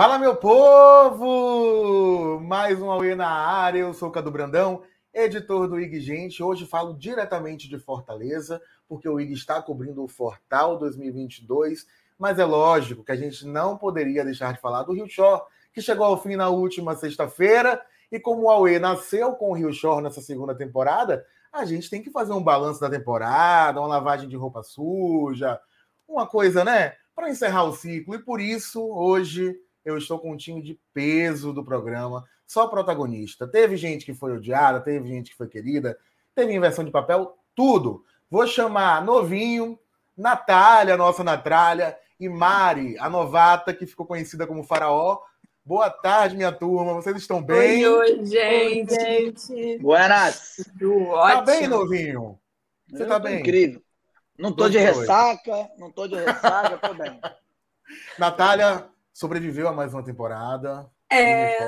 Fala, meu povo! Mais um Aue na área. Eu sou o Cadu Brandão, editor do IG Gente. Hoje falo diretamente de Fortaleza, porque o IG está cobrindo o Fortal 2022. Mas é lógico que a gente não poderia deixar de falar do Rio Shore, que chegou ao fim na última sexta-feira. E como o Aue nasceu com o Rio Shore nessa segunda temporada, a gente tem que fazer um balanço da temporada, uma lavagem de roupa suja, uma coisa, né? Para encerrar o ciclo. E por isso, hoje eu estou com um time de peso do programa, só protagonista. Teve gente que foi odiada, teve gente que foi querida, teve inversão de papel, tudo. Vou chamar Novinho, Natália, nossa Natália, e Mari, a novata que ficou conhecida como Faraó. Boa tarde, minha turma. Vocês estão bem? Oi, oi gente. Oi, gente. Buenas. Tá bem, novinho? Você tá bem? Incrível. Não tô de ressaca, não tô de ressaca, tô bem. Natália, sobreviveu a mais uma temporada. É.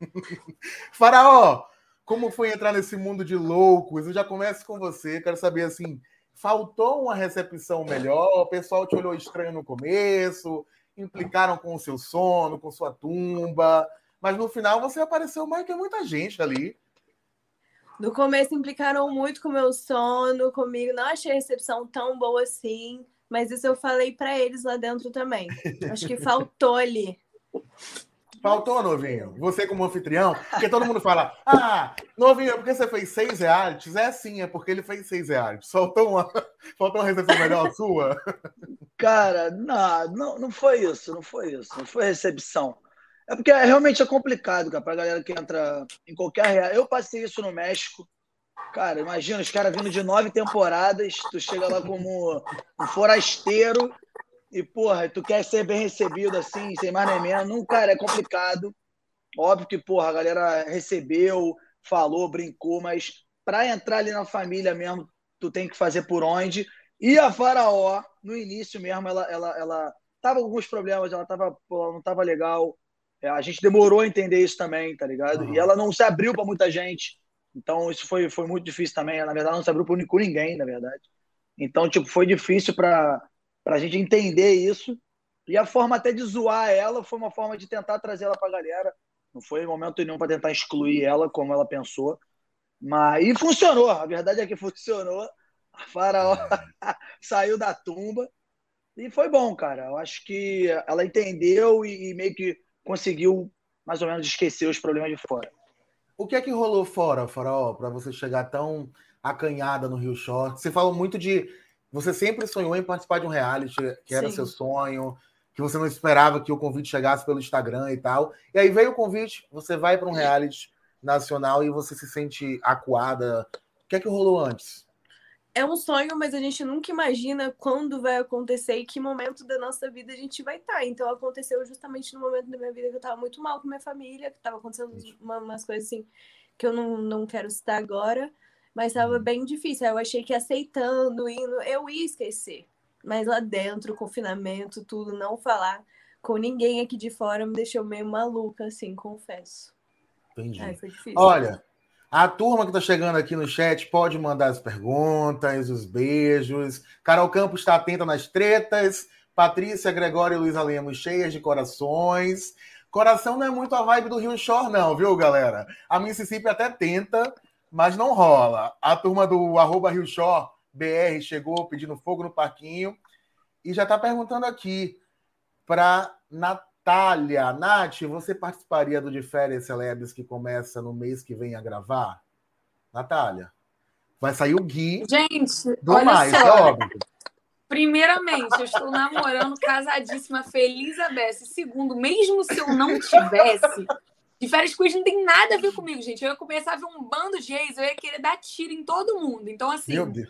Faraó, como foi entrar nesse mundo de loucos? Eu já começo com você. Quero saber assim: faltou uma recepção melhor? O pessoal te olhou estranho no começo, implicaram com o seu sono, com sua tumba, mas no final você apareceu mais que muita gente ali. No começo implicaram muito com o meu sono, comigo. Não achei a recepção tão boa assim. Mas isso eu falei para eles lá dentro também. Acho que faltou ali. Faltou, novinho. Você como anfitrião, porque todo mundo fala: Ah, novinho, é porque você fez seis reais? É sim, é porque ele fez seis reais. Faltou uma, faltou uma recepção melhor sua? Cara, não, não, não foi isso, não foi isso. Não foi recepção. É porque realmente é complicado, cara, pra galera que entra em qualquer real. Eu passei isso no México. Cara, imagina os caras vindo de nove temporadas, tu chega lá como um forasteiro e, porra, tu quer ser bem recebido assim, sem mais nem menos. Não, cara, é complicado. Óbvio que, porra, a galera recebeu, falou, brincou, mas para entrar ali na família mesmo, tu tem que fazer por onde. E a Faraó, no início mesmo, ela, ela, ela tava com alguns problemas, ela tava, pô, não tava legal. É, a gente demorou a entender isso também, tá ligado? Uhum. E ela não se abriu para muita gente. Então, isso foi, foi muito difícil também. Na verdade, não se abriu com ninguém, na verdade. Então, tipo, foi difícil para a gente entender isso. E a forma até de zoar ela foi uma forma de tentar trazer ela para a galera. Não foi momento nenhum para tentar excluir ela, como ela pensou. Mas, e funcionou. A verdade é que funcionou. A Faraó saiu da tumba. E foi bom, cara. Eu acho que ela entendeu e, e meio que conseguiu mais ou menos esquecer os problemas de fora. O que é que rolou fora, Faraó, para você chegar tão acanhada no Rio Short? Você falou muito de. Você sempre sonhou em participar de um reality, que era Sim. seu sonho, que você não esperava que o convite chegasse pelo Instagram e tal. E aí veio o convite, você vai para um reality nacional e você se sente acuada. O que é que rolou antes? É um sonho, mas a gente nunca imagina quando vai acontecer e que momento da nossa vida a gente vai estar. Tá. Então aconteceu justamente no momento da minha vida que eu estava muito mal com minha família, que estava acontecendo uma, umas coisas assim que eu não, não quero citar agora, mas estava uhum. bem difícil. Eu achei que aceitando, indo, eu ia esquecer. Mas lá dentro, confinamento, tudo, não falar com ninguém aqui de fora me deixou meio maluca, assim, confesso. Entendi. Ai, foi difícil. Olha, a turma que está chegando aqui no chat pode mandar as perguntas, os beijos. Carol Campos está atenta nas tretas. Patrícia, Gregório e Luiz Lemos cheias de corações. Coração não é muito a vibe do Rio Shore, não, viu, galera? A Mississippi até tenta, mas não rola. A turma do arroba Rio Shore BR chegou pedindo fogo no parquinho e já está perguntando aqui para Natália. Natália, Nath, você participaria do De Férias Celebres que começa no mês que vem a gravar? Natália, vai sair o Gui. Gente, do olha mais, só. É óbvio. Primeiramente, eu estou namorando, casadíssima, feliz a. Segundo, mesmo se eu não tivesse, de férias com não tem nada a ver comigo, gente. Eu ia começar a ver um bando de ex, eu ia querer dar tiro em todo mundo. Então, assim. Meu Deus.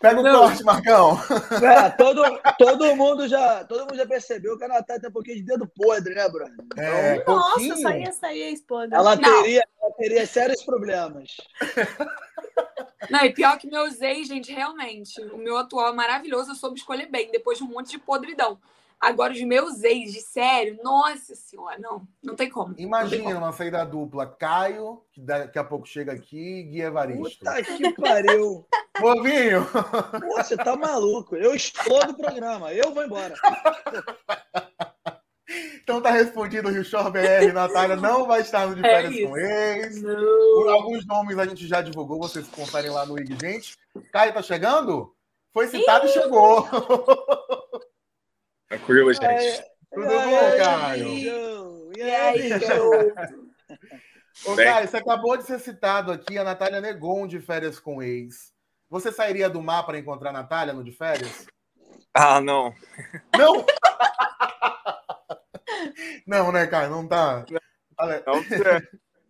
Pega o não. corte, Marcão. É, todo, todo, mundo já, todo mundo já percebeu que a Natália tem um pouquinho de dedo podre, né, Bruno? É, então, Nossa, pouquinho. saía, saía podre. Ela teria, ela teria sérios problemas. Não, e pior que meus ex, gente, realmente. O meu atual é maravilhoso, eu soube escolher bem, depois de um monte de podridão. Agora, os meus ex, de sério, nossa senhora, não, não tem como. Imagina tem como. uma saída dupla, Caio, que daqui a pouco chega aqui, e Gui Evaristo. Puta que pariu. Povinho. Pô, você tá maluco. Eu explodo o programa, eu vou embora. Então tá respondido o Rio Shore BR, Natália não vai estar no de É férias com ex. Não. Alguns nomes a gente já divulgou, vocês conferem lá no IG. Gente, Caio tá chegando? Foi citado e chegou. Tranquilo, gente. É, Tudo e aí, bom, Caio? E aí? Ô. Caio, você acabou de ser citado aqui, a Natália negou um de férias com ex. Você sairia do mar para encontrar a Natália no de férias? Ah, não. Não! Não, né, Caio? Não tá. Não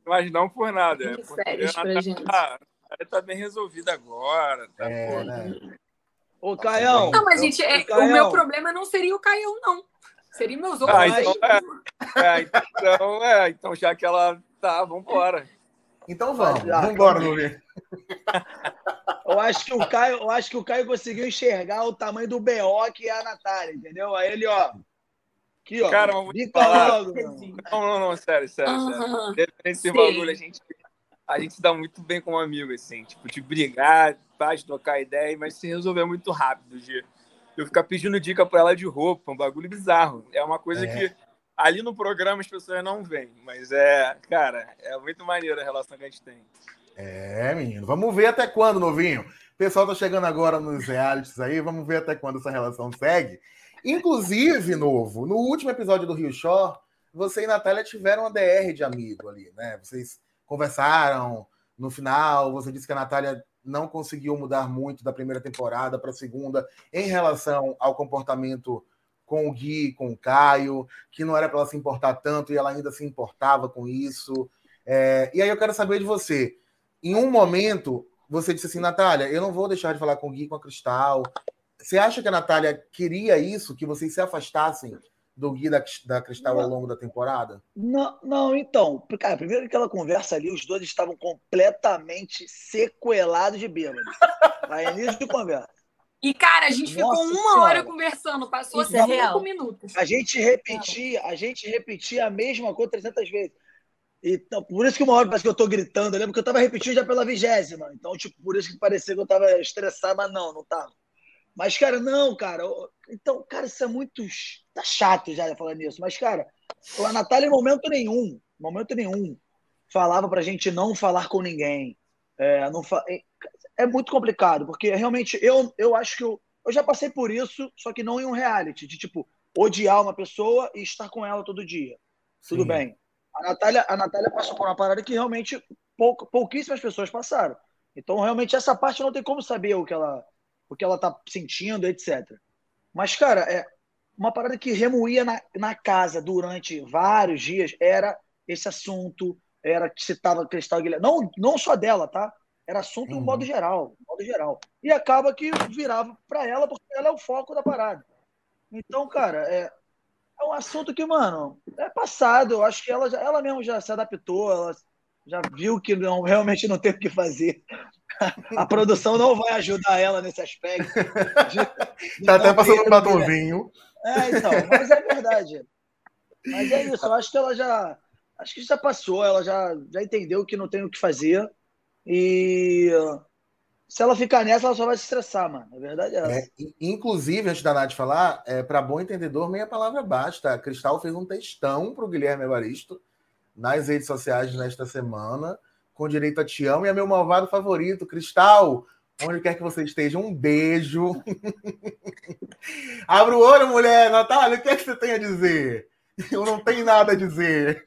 mas não por nada. É porque férias a Natália gente. tá, ela tá bem resolvida agora. Tá, É, né? Ô, Caião. Não, mas, gente, é, o meu problema não seria o Caião, não. Seria meus outros. Ah, então, é, é, então, é, então já que ela tá, vambora. Então vamos, Ah, vamos embora, Nuvinho. Eu acho que o Caio, eu acho que o Caio conseguiu enxergar o tamanho do BO que é a Natália, entendeu? Aí ele, ó. Aqui, ó. Cara, bica falar. logo. Não, não, não, sério, sério, sério. Aham. Esse bagulho, a gente, a gente se dá muito bem como amigo, assim, tipo, de brigar, de trocar ideia, mas se resolver muito rápido, de eu ficar pedindo dica pra ela de roupa, um bagulho bizarro. É uma coisa É. que ali no programa as pessoas não veem, mas é, cara, é muito maneiro a relação que a gente tem. É, menino. Vamos ver até quando, novinho. O pessoal tá chegando agora nos realities aí. Vamos ver até quando essa relação segue. Inclusive, novo, no último episódio do Rio Shore, você e Natália tiveram uma DR de amigo ali, né? Vocês conversaram no final. Você disse que a Natália não conseguiu mudar muito da primeira temporada para a segunda em relação ao comportamento com o Gui, com o Caio, que não era para ela se importar tanto e ela ainda se importava com isso. É, e aí eu quero saber de você. Em um momento, você disse assim, Natália, eu não vou deixar de falar com o Gui, com a Cristal. Você acha que a Natália queria isso, que vocês se afastassem do Gui da, da Cristal ao longo da temporada? Não, não, então. Cara, primeiro que aquela conversa ali, os dois estavam completamente sequelados de bêbados. Aí, início de conversa. E, cara, a gente ficou Nossa uma Senhora. hora conversando, passou Isso é cinco real. minutos. A gente repetia, a gente repetia a mesma coisa 300 vezes. Então, por isso que uma hora parece que eu tô gritando, né? Porque eu tava repetindo já pela vigésima. Então, tipo, por isso que parecia que eu tava estressado, mas não, não tava. Mas, cara, não, cara. Então, cara, isso é muito. Tá chato já falar nisso. Mas, cara, a Natália, em momento nenhum, momento nenhum, falava pra gente não falar com ninguém. É, não fa... é, é muito complicado, porque realmente eu, eu acho que eu, eu já passei por isso, só que não em um reality, de tipo, odiar uma pessoa e estar com ela todo dia. Tudo Sim. bem. A Natália, a Natália passou por uma parada que realmente pouco, pouquíssimas pessoas passaram. Então, realmente, essa parte não tem como saber o que ela, o que ela tá sentindo, etc. Mas, cara, é uma parada que remoía na, na casa durante vários dias era esse assunto, era que citava Cristal Guilherme. Não, não só dela, tá? Era assunto no Uhum. modo geral, no modo geral. E acaba que virava para ela, porque ela é o foco da parada. Então, cara, é, é um assunto que, mano, é passado. Eu acho que ela, já, ela mesmo já se adaptou, ela já viu que não, realmente não tem o que fazer. A produção não vai ajudar ela nesse aspecto. Tá até passando um batonzinho. É, então, mas é verdade. Mas é isso, eu acho que ela já. Acho que já passou, ela já, já entendeu que não tem o que fazer. E se ela ficar nessa, ela só vai se estressar, mano. A verdade é essa. É, in- inclusive, antes da Nath falar, é, para bom entendedor, meia palavra basta. A Cristal fez um textão para o Guilherme Evaristo nas redes sociais nesta semana, com direito a Te Amo e a meu malvado favorito, Cristal. Onde quer que você esteja, um beijo. Abra o olho, mulher. Natália, o que é que você tem a dizer? Eu não tenho nada a dizer.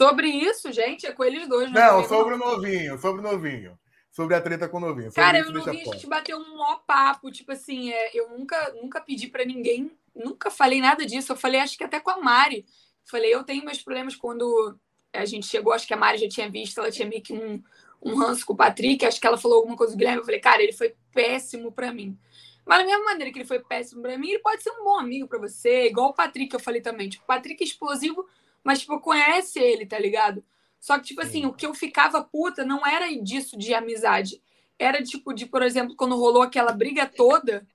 Sobre isso, gente, é com eles dois. Não, comigo, sobre o novinho, sobre o novinho. Sobre a treta com o novinho. Sobre Cara, eu não vi, a gente bateu um maior papo. Tipo assim, é, eu nunca, nunca pedi pra ninguém, nunca falei nada disso. Eu falei, acho que até com a Mari. Falei, eu tenho meus problemas quando a gente chegou, acho que a Mari já tinha visto, ela tinha meio que um, um ranço com o Patrick. Acho que ela falou alguma coisa do Guilherme. Eu falei, cara, ele foi péssimo pra mim. Mas da mesma maneira que ele foi péssimo pra mim, ele pode ser um bom amigo pra você, igual o Patrick eu falei também. Tipo, o Patrick é explosivo, mas, tipo, conhece ele, tá ligado? Só que, tipo assim, Sim. o que eu ficava puta não era disso de amizade. Era, tipo, de, por exemplo, quando rolou aquela briga toda,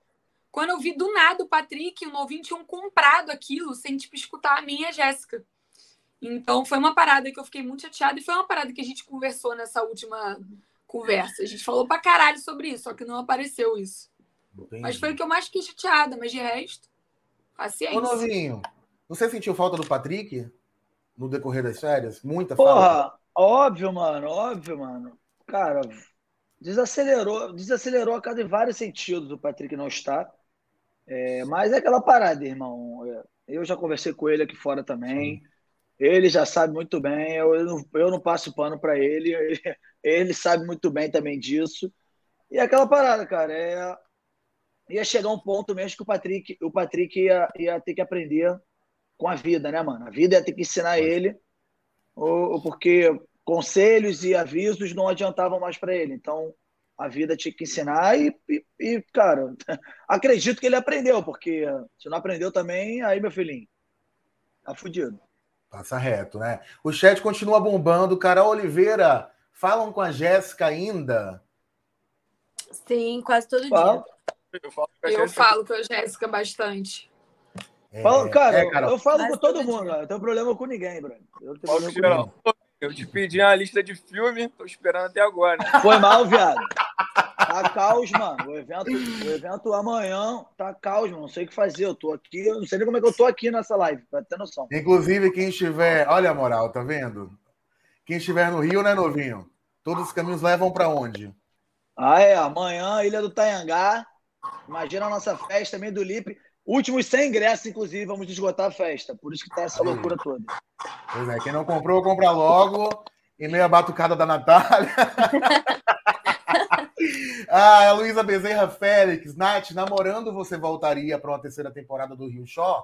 quando eu vi do nada o Patrick e o Novinho tinham comprado aquilo sem, tipo, escutar a minha Jéssica. Então, foi uma parada que eu fiquei muito chateada e foi uma parada que a gente conversou nessa última conversa. A gente falou pra caralho sobre isso, só que não apareceu isso. Mas foi o que eu mais fiquei chateada, mas de resto, Ô, paciência. novinho, Você sentiu falta do Patrick no decorrer das férias? Muita Porra, falta? óbvio, mano, óbvio, mano. Cara, desacelerou, desacelerou a cada em vários sentidos o Patrick não está. É, mas é aquela parada, irmão. Eu já conversei com ele aqui fora também. Sim. Ele já sabe muito bem. Eu, não, eu não passo pano para ele. ele. Ele sabe muito bem também disso. E é aquela parada, cara, é, ia chegar um ponto mesmo que o Patrick, o Patrick ia, ia ter que aprender com a vida, né, mano? A vida ia ter que ensinar ele, ou, porque conselhos e avisos não adiantavam mais para ele. Então, a vida tinha que ensinar e, e, e, cara, acredito que ele aprendeu, porque se não aprendeu também, aí, meu filhinho, tá fudido. Passa reto, né? O chat continua bombando. Carol Oliveira, falam com a Jéssica ainda? Sim, quase todo dia. Eu falo com a, eu falo com a Jéssica bastante. É, Fala, cara, é, eu falo com todo mundo, cara. Não tenho problema com ninguém, Bruno. Eu, tenho eu te pedi uma lista de filme, tô esperando até agora. Foi mal, viado. Tá caos, mano. O evento, o evento amanhã tá caos, mano. Não sei o que fazer. Eu tô aqui, eu não sei nem como é que eu tô aqui nessa live, pra ter noção. Inclusive, quem estiver. Olha a moral, tá vendo? Quem estiver no Rio, né, novinho? Todos os caminhos levam para onde? Ah, é. Amanhã, Ilha do Taiangá. Imagina a nossa festa também do Lipe. Últimos 100 ingressos, inclusive, vamos esgotar a festa. Por isso que tá essa Aí. loucura toda. Pois é, quem não comprou, compra logo. E meio a batucada da Natália. ah, a Luísa Bezerra Félix. Nath, namorando você voltaria para uma terceira temporada do Rio Show?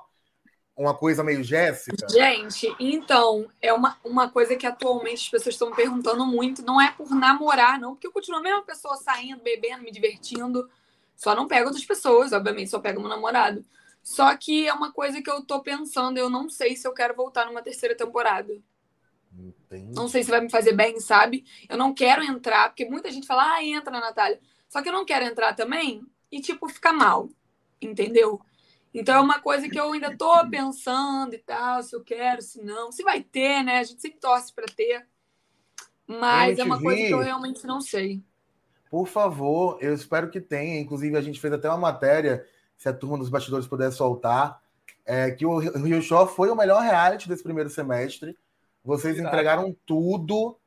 Uma coisa meio Jéssica? Gente, então, é uma, uma coisa que atualmente as pessoas estão perguntando muito. Não é por namorar, não, porque eu continuo a mesma pessoa saindo, bebendo, me divertindo. Só não pego outras pessoas, obviamente, só pego meu namorado. Só que é uma coisa que eu tô pensando, eu não sei se eu quero voltar numa terceira temporada. Entendi. Não sei se vai me fazer bem, sabe? Eu não quero entrar, porque muita gente fala, ah, entra, Natália. Só que eu não quero entrar também e, tipo, ficar mal. Entendeu? Então é uma coisa que eu ainda tô pensando e tal, se eu quero, se não. Se vai ter, né? A gente sempre torce para ter. Mas é uma coisa que eu realmente não sei. Por favor, eu espero que tenha. Inclusive, a gente fez até uma matéria, se a turma dos bastidores puder soltar, é, que o Rio Show foi o melhor reality desse primeiro semestre. Vocês Verdade. entregaram tudo.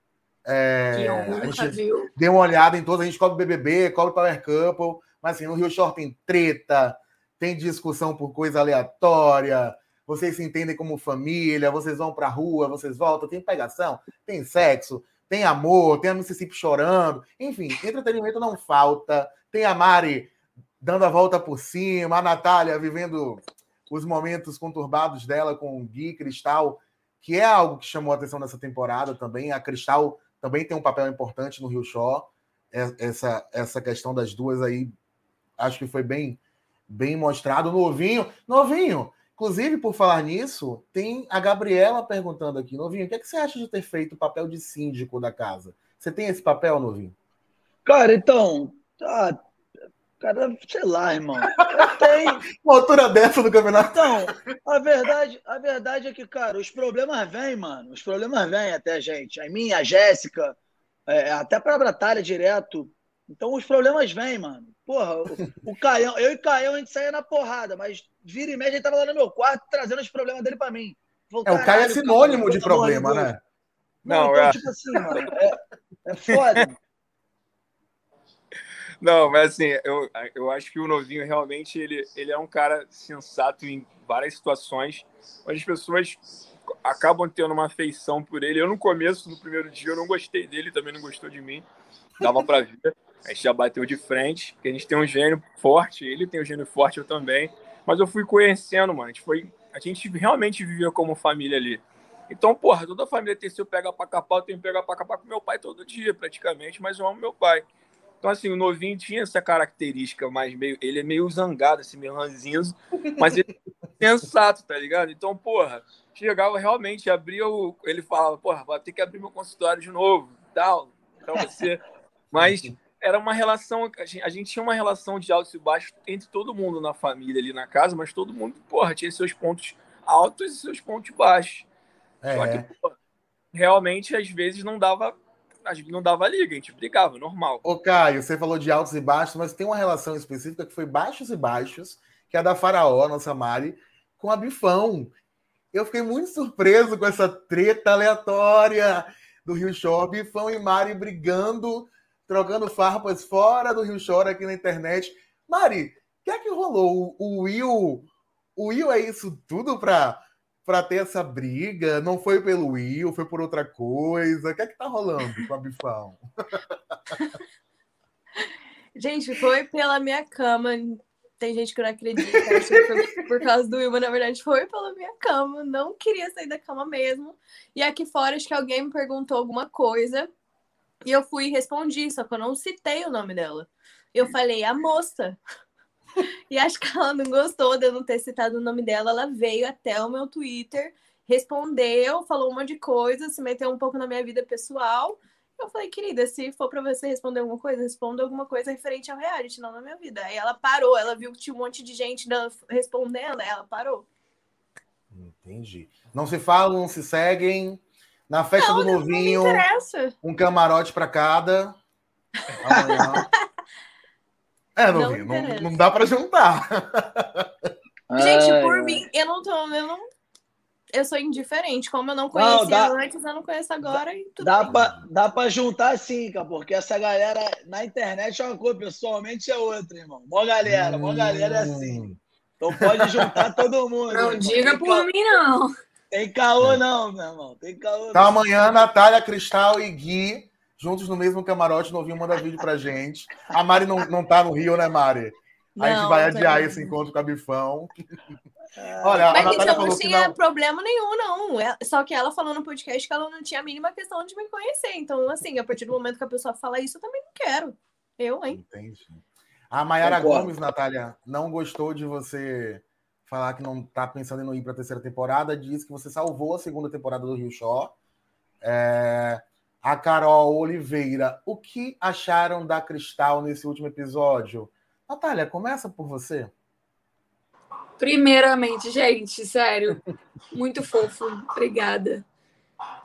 É, a gente viu. deu uma olhada em todos, a gente cobre BBB, cobre Power Couple, mas assim, no Rio Show tem treta, tem discussão por coisa aleatória, vocês se entendem como família, vocês vão pra rua, vocês voltam, tem pegação, tem sexo, tem amor, tem a Mississippi chorando, enfim, entretenimento não falta. Tem a Mari dando a volta por cima, a Natália vivendo os momentos conturbados dela com o Gui Cristal, que é algo que chamou a atenção nessa temporada também. A Cristal também tem um papel importante no Rio Show. É, essa, essa questão das duas aí, acho que foi bem, bem mostrado. Novinho, novinho, Inclusive, por falar nisso, tem a Gabriela perguntando aqui, Novinho, o que, é que você acha de ter feito o papel de síndico da casa? Você tem esse papel, Novinho? Cara, então, tá, cara, sei lá, irmão. Eu tenho. Uma altura dessa no campeonato. Então, a verdade, a verdade é que, cara, os problemas vêm, mano. Os problemas vêm até a gente. A minha, a Jéssica, é, até pra Batalha direto. Então os problemas vêm, mano. Porra, o, o Caião, eu e Caião a gente saía na porrada, mas vira e meia ele tava lá no meu quarto trazendo os problemas dele pra mim. Falei, é, o Caio é sinônimo de problema, né? Não, não então, é. tipo assim, mano, é, é foda. Não, mas assim, eu, eu acho que o novinho realmente ele, ele é um cara sensato em várias situações, onde as pessoas acabam tendo uma afeição por ele. Eu, no começo, no primeiro dia, eu não gostei dele, também não gostou de mim. Dava para ver. A gente já bateu de frente, porque a gente tem um gênio forte, ele tem um gênio forte, eu também. Mas eu fui conhecendo, mano. A gente, foi, a gente realmente vivia como família ali. Então, porra, toda a família tem seu pega pra capar, eu tenho pega pra capar com meu pai todo dia, praticamente, mas eu amo meu pai. Então, assim, o novinho tinha essa característica mais meio. Ele é meio zangado, assim, meio ranzinzo, mas ele é sensato, tá ligado? Então, porra, chegava realmente, abria o. Ele falava, porra, vou ter que abrir meu consultório de novo, tal, pra você. Mas era uma relação, a gente, a gente, tinha uma relação de altos e baixos entre todo mundo na família ali na casa, mas todo mundo, porra, tinha seus pontos altos e seus pontos baixos. É. Só que, porra, realmente, às vezes, não dava. Não dava liga, a gente brigava, normal. Ô, Caio, você falou de altos e baixos, mas tem uma relação específica que foi baixos e baixos, que é a da Faraó, nossa Mari, com a Bifão. Eu fiquei muito surpreso com essa treta aleatória do Rio Shore. Bifão e Mari brigando, trocando farpas fora do Rio Shore aqui na internet. Mari, o que é que rolou? O Will, o Will é isso tudo para para ter essa briga? Não foi pelo Will, foi por outra coisa? O que é que tá rolando com a Bifão? Gente, foi pela minha cama. Tem gente que não acredita, que por causa do Will, mas na verdade foi pela minha cama. Não queria sair da cama mesmo. E aqui fora, acho que alguém me perguntou alguma coisa. E eu fui e respondi, só que eu não citei o nome dela. Eu falei, a moça. E acho que ela não gostou de eu não ter citado o nome dela. Ela veio até o meu Twitter, respondeu, falou um monte de coisa, se meteu um pouco na minha vida pessoal. Eu falei, querida, se for pra você responder alguma coisa, responda alguma coisa referente ao reality, não na minha vida. Aí ela parou, ela viu que tinha um monte de gente respondendo, ela parou. Entendi. Não se falam, não se seguem. Na festa não, do novinho, um camarote para cada. É, novinho, não, não, não dá para juntar. Gente, por mim, eu não tô. Eu, não, eu sou indiferente. Como eu não conhecia não, dá, antes, eu não conheço agora. E tudo dá, pra, dá pra juntar sim, cara, porque essa galera na internet é uma coisa, pessoalmente é outra, irmão. Mó galera, hum. mó galera é assim. Então pode juntar todo mundo. Não irmão. diga por mim, não. Tem caô, não, meu irmão. Tem caô. Então amanhã, Natália, Cristal e Gui juntos no mesmo camarote, novinho manda vídeo pra gente. A Mari não, não tá no Rio, né, Mari? Não, a gente vai adiar não. esse encontro com a Bifão. Olha, Mas, a Natália então, não tinha não... problema nenhum, não. É, só que ela falou no podcast que ela não tinha a mínima questão de me conhecer. Então, assim, a partir do momento que a pessoa fala isso, eu também não quero. Eu, hein? Entendi. A Mayara Gomes, Natália, não gostou de você falar que não tá pensando em não ir para a terceira temporada. Diz que você salvou a segunda temporada do Rio Shore. É a Carol Oliveira. O que acharam da Cristal nesse último episódio? Natália, começa por você. Primeiramente, gente, sério, muito fofo. Obrigada.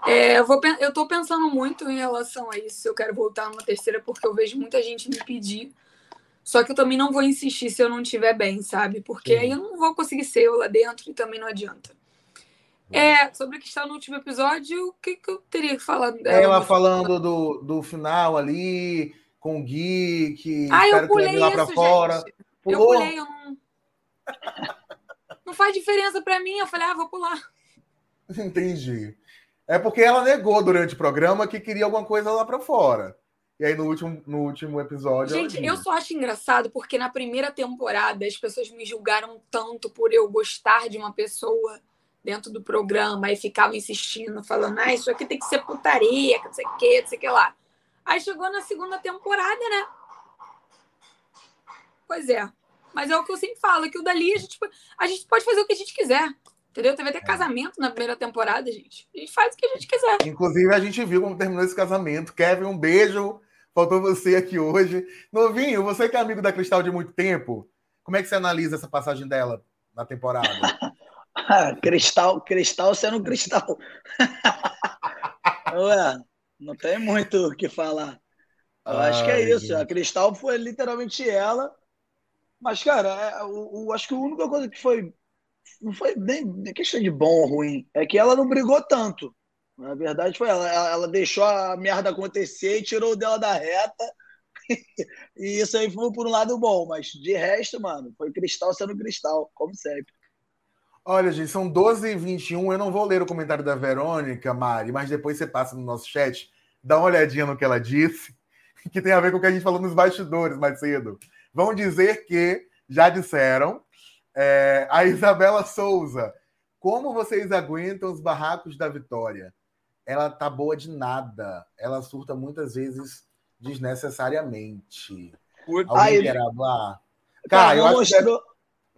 É, eu, vou, eu tô pensando muito em relação a isso. Eu quero voltar numa terceira porque eu vejo muita gente me pedir. Só que eu também não vou insistir se eu não estiver bem, sabe? Porque Sim. aí eu não vou conseguir ser eu lá dentro e também não adianta. É, sobre o que está no último episódio, o que, que eu teria que falar dela? Ela falando do, do final ali, com o Gui, que ah, eu pulei lá para fora. Pulou? Eu pulei, eu não... não faz diferença para mim. Eu falei, ah, vou pular. Entendi. É porque ela negou durante o programa que queria alguma coisa lá para fora. E aí no último, no último episódio. Gente, eu só acho engraçado porque na primeira temporada as pessoas me julgaram tanto por eu gostar de uma pessoa dentro do programa e ficava insistindo, falando, ah, isso aqui tem que ser putaria, não sei o que, não sei o que lá. Aí chegou na segunda temporada, né? Pois é. Mas é o que eu sempre falo, que o dali a gente, a gente pode fazer o que a gente quiser. Entendeu? Teve até casamento na primeira temporada, gente. A gente faz o que a gente quiser. Inclusive, a gente viu como terminou esse casamento. Kevin, um beijo. Faltou você aqui hoje. Novinho, você que é amigo da Cristal de muito tempo, como é que você analisa essa passagem dela na temporada? cristal, cristal sendo cristal. Ué, não tem muito o que falar. Eu acho que é isso. A Cristal foi literalmente ela. Mas, cara, é, acho que a única coisa que foi. Não foi nem questão de bom ou ruim. É que ela não brigou tanto. Na verdade, foi ela. Ela deixou a merda acontecer e tirou dela da reta. e isso aí foi por um lado bom. Mas de resto, mano, foi cristal sendo cristal, como sempre. Olha, gente, são 12h21. Eu não vou ler o comentário da Verônica, Mari, mas depois você passa no nosso chat, dá uma olhadinha no que ela disse, que tem a ver com o que a gente falou nos bastidores mais cedo. Vão dizer que já disseram. É, a Isabela Souza, como vocês aguentam os barracos da Vitória? Ela tá boa de nada. Ela surta muitas vezes desnecessariamente. Alguém quer falar? Cara, eu acho que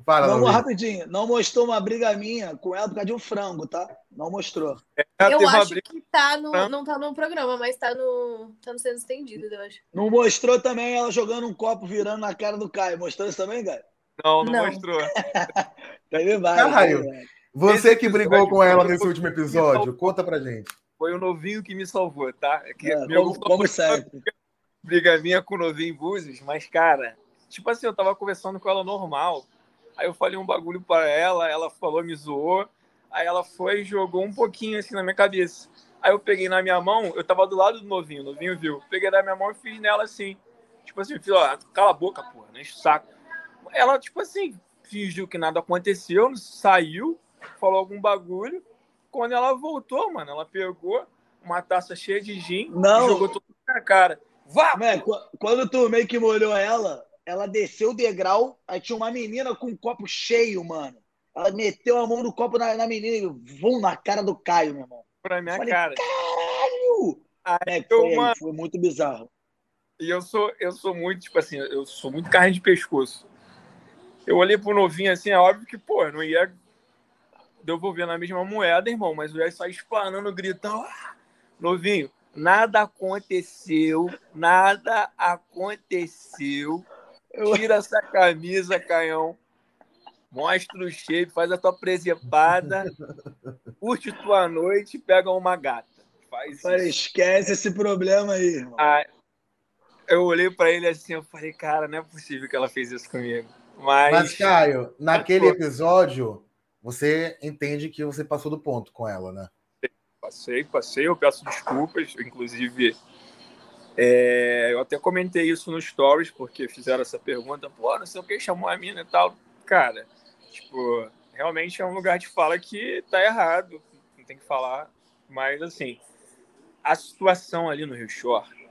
Fala, Vamos rapidinho. Não mostrou uma briga minha com ela por causa de um frango, tá? Não mostrou. É, eu acho que tá no, não tá no programa, mas tá no, tá no sendo estendido, eu acho. Não mostrou também ela jogando um copo virando na cara do Caio. Mostrou isso também, Caio? Não, não, não. mostrou. também vai. Caralho, você que brigou com ela nesse último episódio, conta pra gente. Foi o novinho que me salvou, tá? É que é, como, como sempre. Briga minha com o novinho Búzios, mas, cara, tipo assim, eu tava conversando com ela normal. Aí eu falei um bagulho para ela, ela falou, me zoou. Aí ela foi e jogou um pouquinho assim na minha cabeça. Aí eu peguei na minha mão, eu tava do lado do novinho, o novinho viu. Peguei na minha mão e fiz nela assim. Tipo assim, fiz, ó, cala a boca, porra, não enche o saco. Ela, tipo assim, fingiu que nada aconteceu, saiu, falou algum bagulho. Quando ela voltou, mano, ela pegou uma taça cheia de gin não. e jogou tudo na cara. Vá! Man, quando tu meio que molhou ela, ela desceu o degrau, aí tinha uma menina com um copo cheio, mano. Ela meteu a mão no copo na, na menina e vum na cara do Caio, meu irmão. Pra minha Falei, cara. Caralho! Aí, é, foi, mano, foi muito bizarro. E eu sou, eu sou muito, tipo assim, eu sou muito carne de pescoço. Eu olhei pro novinho assim, é óbvio que, pô, não ia devolver na mesma moeda, irmão, mas eu ia sair explanando, gritando, ah! novinho, nada aconteceu, nada aconteceu. Tira essa camisa, canhão. Mostra o shape, faz a tua presepada, curte tua noite e pega uma gata. Faz Falei, esquece esse problema aí, irmão. Ah, eu olhei para ele assim, eu falei, cara, não é possível que ela fez isso comigo. Mas, Mas Caio, naquele episódio, você entende que você passou do ponto com ela, né? Passei, passei, eu peço desculpas, inclusive é, eu até comentei isso nos stories, porque fizeram essa pergunta, pô, não sei o que, chamou a mina e tal. Cara, tipo, realmente é um lugar de fala que tá errado, não tem que falar, mas assim, a situação ali no Rio Shore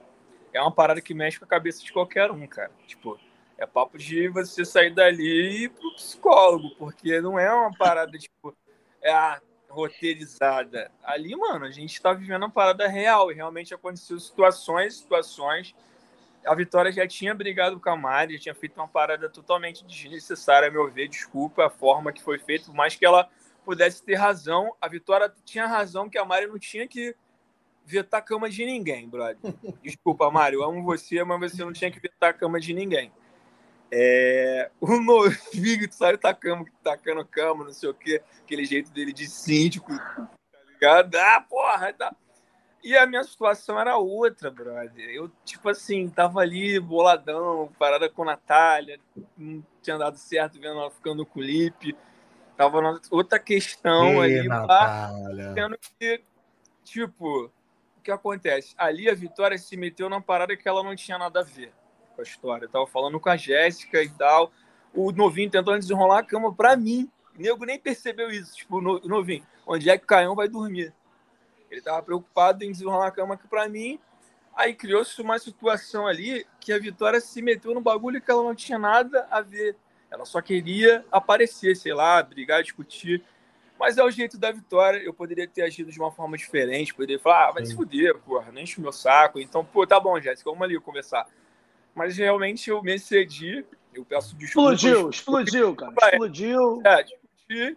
é uma parada que mexe com a cabeça de qualquer um, cara. Tipo, é papo de você sair dali e ir pro psicólogo, porque não é uma parada, tipo, é a roteirizada. Ali, mano, a gente tá vivendo uma parada real e realmente aconteceu situações, situações. A Vitória já tinha brigado com a Mari, já tinha feito uma parada totalmente desnecessária, a meu ver. Desculpa a forma que foi feito, por mais que ela pudesse ter razão. A Vitória tinha razão que a Mari não tinha que vetar a cama de ninguém, brother. Desculpa, Mário, amo você, mas você não tinha que vetar a cama de ninguém. É, o novinho saiu tacando, tacando cama, não sei o quê, aquele jeito dele de síndico, tá ligado? Ah, porra, tá. E a minha situação era outra, brother. Eu, tipo assim, tava ali boladão, parada com a Natália, não tinha dado certo vendo ela ficando com o Lipe. Tava outra questão ali, Natália. tendo que, tipo, o que acontece? Ali a Vitória se meteu numa parada que ela não tinha nada a ver com a história. Eu tava falando com a Jéssica e tal. O novinho tentando desenrolar a cama pra mim. O nego nem percebeu isso. Tipo, o novinho, onde é que o Caião vai dormir? Ele tava preocupado em desenrolar a cama aqui pra mim. Aí criou-se uma situação ali que a Vitória se meteu no bagulho que ela não tinha nada a ver. Ela só queria aparecer, sei lá, brigar, discutir. Mas é o jeito da Vitória. Eu poderia ter agido de uma forma diferente. Poderia falar, ah, vai se fuder, porra, não enche o meu saco. Então, pô, tá bom, Jéssica, vamos ali conversar mas realmente eu me excedi. Eu peço desculpas. Explodiu, explodiu, cara. Explodiu. É, discuti.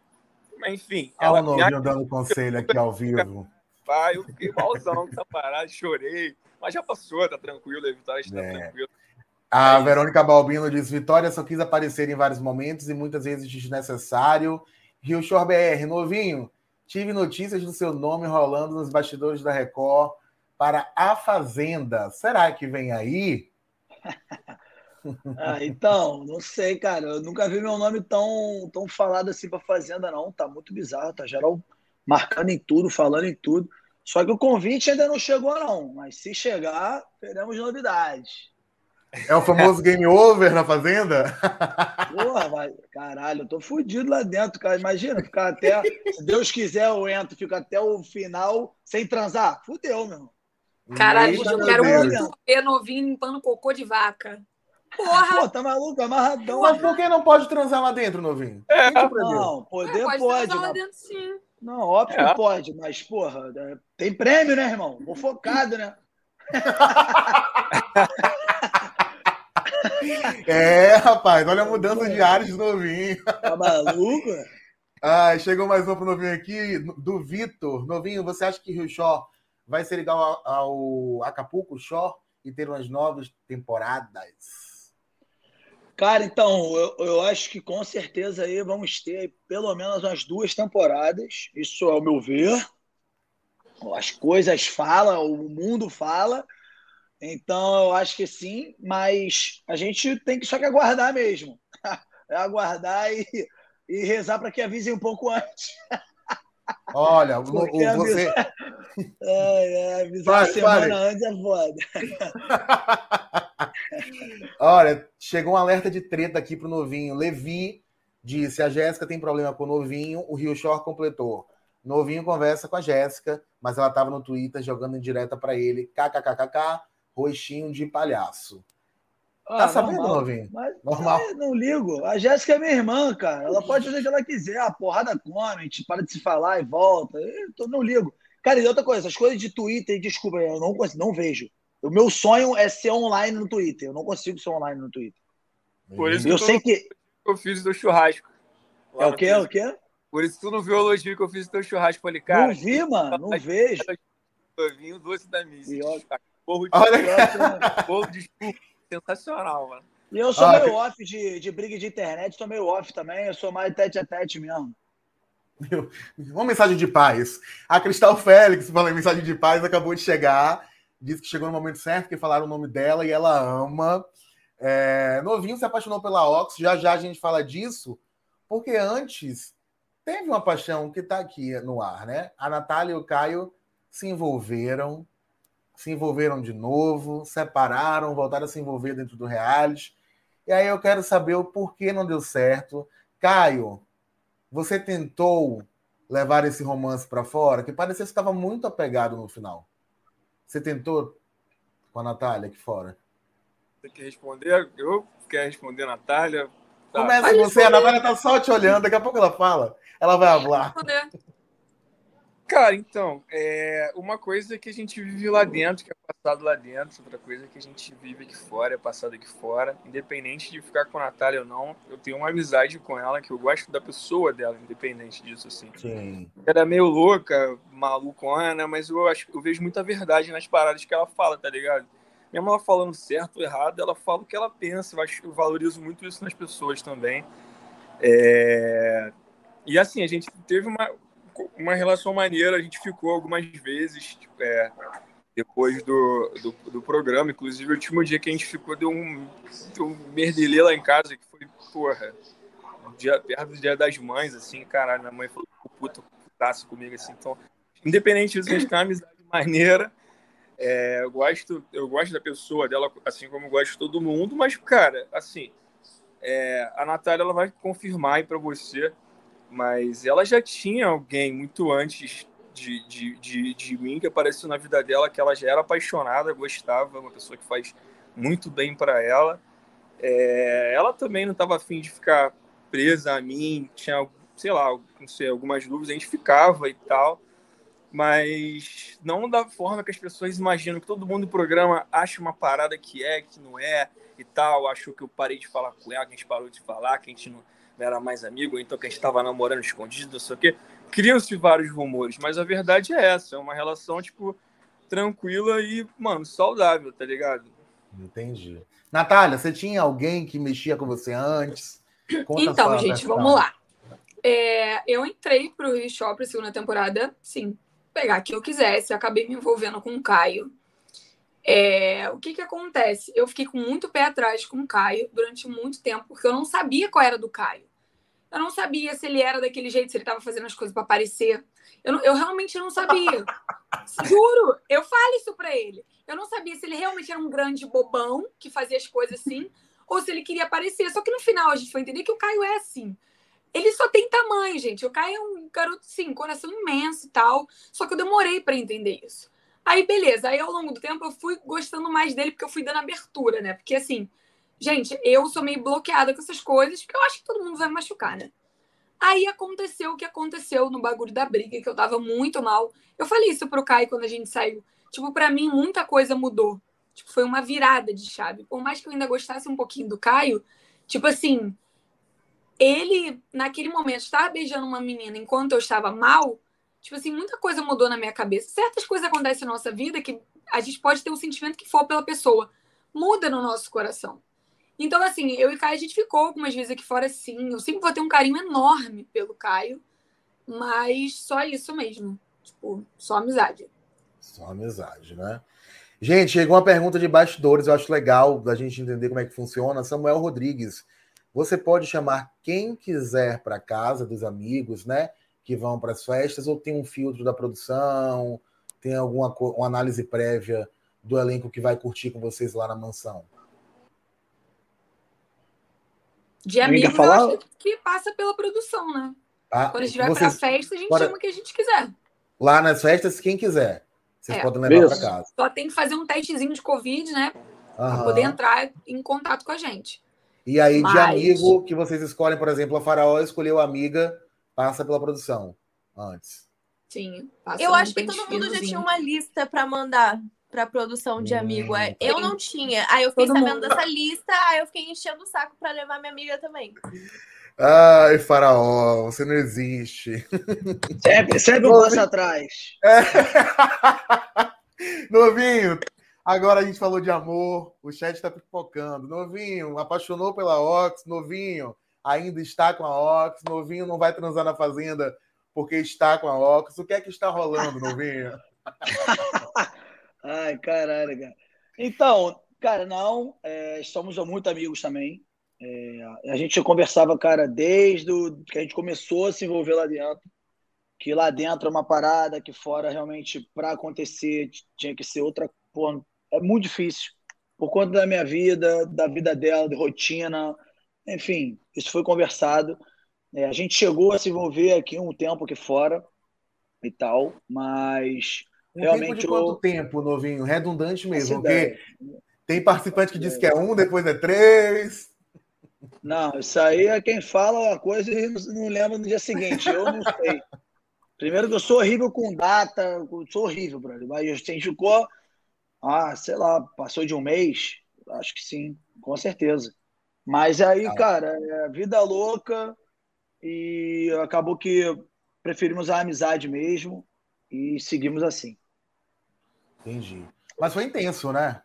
Mas, enfim. Olha o novinho dando conselho aqui ao vivo. Pai, eu fiquei malzão com essa parada, chorei. Mas já passou, tá tranquilo, a Vitória está é. tranquila. A Verônica Balbino diz: Vitória só quis aparecer em vários momentos e muitas vezes desnecessário. Rio Shore BR, novinho, tive notícias do seu nome rolando nos bastidores da Record para A Fazenda. Será que vem aí? ah, então, não sei, cara. Eu nunca vi meu nome tão, tão falado assim pra Fazenda, não. Tá muito bizarro, tá geral marcando em tudo, falando em tudo. Só que o convite ainda não chegou, não. Mas se chegar, teremos novidades. É o famoso game over na Fazenda? Porra, vai. caralho, eu tô fudido lá dentro, cara. Imagina, ficar até. Se Deus quiser, eu entro, fico até o final sem transar. Fudeu, meu. Caralho, eu quero muito ver novinho limpando cocô de vaca. Porra! Pô, tá maluco? Amarradão. Mas por que não pode transar lá dentro, novinho? É, não, poder pode. pode transar lá dentro, sim. Não, óbvio É. que pode, mas, porra, é, tem prêmio, né, irmão? Vou focado, né? É, rapaz, olha a mudança de áreas do novinho. Tá maluco? Ah, chegou mais um pro novinho aqui, do Vitor. Novinho, você acha que Rio Shore vai ser igual ao, ao Acapulco Shore e ter umas novas temporadas? Cara, então, eu, eu acho que com certeza aí vamos ter pelo menos umas duas temporadas. Isso é o meu ver. As coisas falam, o mundo fala. Então, eu acho que sim, mas a gente tem que só que aguardar mesmo. É aguardar e, e rezar para que avisem um pouco antes. Olha, o, você. Ai, ai, avisar semana antes é foda. Olha, chegou um alerta de treta aqui pro novinho. Levi disse: a Jéssica tem problema com o novinho. O Rio Shore completou. Novinho conversa com a Jéssica, mas ela estava no Twitter jogando em direta para ele. KKKKK, roxinho de palhaço. Ah, tá sabendo, normal. novinho? Mas, normal. É, não ligo. A Jéssica é minha irmã, cara. Ela pode fazer o que ela quiser. A porrada come, a gente para de se falar e volta. Eu não ligo. Cara, e outra coisa, as coisas de Twitter, desculpa, eu não, não vejo. O meu sonho é ser online no Twitter. Eu não consigo ser online no Twitter. Por isso eu sei que eu fiz do churrasco. É o quê? É o quê? Por isso tu não viu o elogio que eu fiz do teu churrasco. Falei, cara. Não vi, mano. Não vejo. Vinho doce da missa. Porro de Olha... Porro de sensacional, mano. E eu sou ah, meio off de, de briga de internet, sou meio off também. Eu sou mais tete a tete mesmo. Uma mensagem de paz. A Cristal Félix, falando mensagem de paz, acabou de chegar. Disse que chegou no momento certo, que falaram o nome dela e ela ama. É, novinho se apaixonou pela Ox, já já a gente fala disso, porque antes teve uma paixão que está aqui no ar, né? A Natália e o Caio se envolveram, se envolveram de novo, separaram, voltaram a se envolver dentro do reality. E aí eu quero saber o porquê não deu certo. Caio, você tentou levar esse romance para fora, que parecia que estava muito apegado no final. Você tentou com a Natália aqui fora? Você quer responder? Eu quero responder, Natália. Tá. Começa você, a Natália tá só te olhando, daqui a pouco ela fala. Ela vai falar. Cara, então, é uma coisa que a gente vive lá dentro, que é passado lá dentro, outra coisa que a gente vive aqui fora, é passado aqui fora. Independente de ficar com a Natália ou não, eu tenho uma amizade com ela, que eu gosto da pessoa dela, independente disso, assim. Sim. Ela é meio louca, malucona, mas eu acho eu vejo muita verdade nas paradas que ela fala, tá ligado? Mesmo ela falando certo ou errado, ela fala o que ela pensa. Eu, acho, eu valorizo muito isso nas pessoas também. É... E assim, a gente teve uma, uma relação maneira, a gente ficou algumas vezes tipo, é, depois do, do, do, programa. Inclusive, o último dia que a gente ficou, deu um, deu um merdelê lá em casa, que foi, porra, dia, perto do dia das mães, assim, caralho, minha mãe falou, puta, putaço comigo, assim. Então, independente disso, a gente tem uma amizade maneira. É, eu, gosto, eu gosto da pessoa dela, assim como eu gosto de todo mundo, mas, cara, assim, é, a Natália ela vai confirmar aí para você mas ela já tinha alguém muito antes de, de, de, de, mim que apareceu na vida dela, que ela já era apaixonada, gostava, uma pessoa que faz muito bem para ela. É, ela também não estava afim de ficar presa a mim, tinha, sei lá, não sei, algumas dúvidas, a gente ficava e tal, mas não da forma que as pessoas imaginam, que todo mundo no programa acha uma parada que é, que não é e tal, achou que eu parei de falar com ela, que a gente parou de falar, que a gente não era mais amigo, então que a gente estava namorando escondido, não sei o quê. Criam-se vários rumores, mas a verdade é essa: é uma relação, tipo, tranquila e, mano, saudável, tá ligado? Entendi. Natália, você tinha alguém que mexia com você antes? Conta então, gente, vamos lá. É, eu entrei pro Rio Shop segunda temporada, sim, pegar quem eu quisesse. acabei me envolvendo com o Caio. É, o que que acontece? Eu fiquei com muito pé atrás com o Caio durante muito tempo, porque eu não sabia qual era do Caio. Eu não sabia se ele era daquele jeito, se ele estava fazendo as coisas para aparecer. Eu, não, eu realmente não sabia. Juro, eu falo isso para ele. Eu não sabia se ele realmente era um grande bobão que fazia as coisas assim, ou se ele queria aparecer. Só que no final a gente foi entender que o Caio é assim. Ele só tem tamanho, gente. O Caio é um garoto, sim, coração imenso e tal. Só que eu demorei para entender isso. Aí, beleza. Aí, ao longo do tempo, eu fui gostando mais dele porque eu fui dando abertura, né? Porque, assim, gente, eu sou meio bloqueada com essas coisas porque eu acho que todo mundo vai machucar, né? Aí aconteceu o que aconteceu no bagulho da briga, que eu tava muito mal. Eu falei isso pro Caio quando a gente saiu. Tipo, para mim, muita coisa mudou. Tipo, foi uma virada de chave. Por mais que eu ainda gostasse um pouquinho do Caio, tipo assim, ele, naquele momento, estava beijando uma menina enquanto eu estava mal Tipo assim, muita coisa mudou na minha cabeça. Certas coisas acontecem na nossa vida que a gente pode ter o sentimento que for pela pessoa. Muda no nosso coração. Então, assim, eu e Caio, a gente ficou algumas vezes aqui fora, sim. Eu sempre vou ter um carinho enorme pelo Caio, mas só isso mesmo. Tipo, só amizade. Só amizade, né? Gente, chegou uma pergunta de bastidores, eu acho legal da gente entender como é que funciona. Samuel Rodrigues, você pode chamar quem quiser para casa dos amigos, né? que vão para as festas ou tem um filtro da produção? Tem alguma uma análise prévia do elenco que vai curtir com vocês lá na mansão? De amigos, eu acho que passa pela produção, né? Ah, Quando a gente vai vocês... para festa, a gente chama o que a gente quiser. Lá nas festas, quem quiser. Vocês é. podem levar para casa. Só tem que fazer um testezinho de Covid, né? Para poder entrar em contato com a gente. E aí, Mas... de amigo que vocês escolhem, por exemplo, a Faraó escolheu amiga, passa pela produção antes. Sim. Eu acho que todo mundo já tinha uma lista para mandar para produção de amigo. Hum, eu não tinha. Aí eu fiquei todo sabendo mundo. dessa lista, aí eu fiquei enchendo o saco para levar minha amiga também. Ai, faraó, você não existe. Sempre, sempre um passo atrás. É. Novinho, agora a gente falou de amor, o chat está pipocando. Novinho, apaixonou pela Ox, novinho, ainda está com a Ox, novinho não vai transar na fazenda porque está com a Ox. O que é que está rolando, novinho? Ai, caralho, cara. Então, cara, não, é, somos muito amigos também. É, a gente conversava, cara, desde o, que a gente começou a se envolver lá dentro, que lá dentro é uma parada, que fora realmente para acontecer tinha que ser outra. Porra, é muito difícil, por conta da minha vida, da vida dela, de rotina, enfim, isso foi conversado. É, a gente chegou a se envolver aqui um tempo aqui fora e tal, mas um realmente tempo de quanto eu... tempo, novinho? Redundante mesmo, porque tem participante que diz que é um, depois é três. Não, isso aí é quem fala uma coisa e não lembra no dia seguinte. Eu não sei. Primeiro que eu sou horrível com data, sou horrível, brother. Mas a gente ficou, ah, sei lá, passou de um mês? Acho que sim, com certeza. Mas aí, ah. cara, é vida louca e acabou que preferimos a amizade mesmo e seguimos assim. Entendi. Mas foi intenso, né?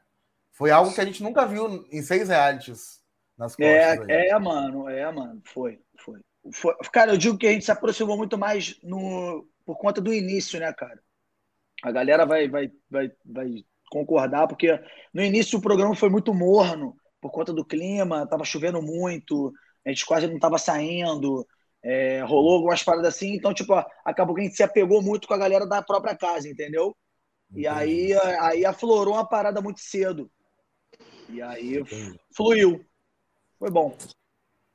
Foi algo que a gente nunca viu em seis realities nas costas. É, é, mano, é, mano. Foi, foi, foi. Cara, eu digo que a gente se aproximou muito mais no, por conta do início, né, cara? A galera vai, vai, vai, vai concordar, porque no início o programa foi muito morno, por conta do clima, tava chovendo muito, a gente quase não tava saindo, é, rolou algumas paradas assim, então, tipo, acabou que a gente se apegou muito com a galera da própria casa, entendeu? E aí, aí aflorou uma parada muito cedo. E aí Entendi. fluiu. Foi bom.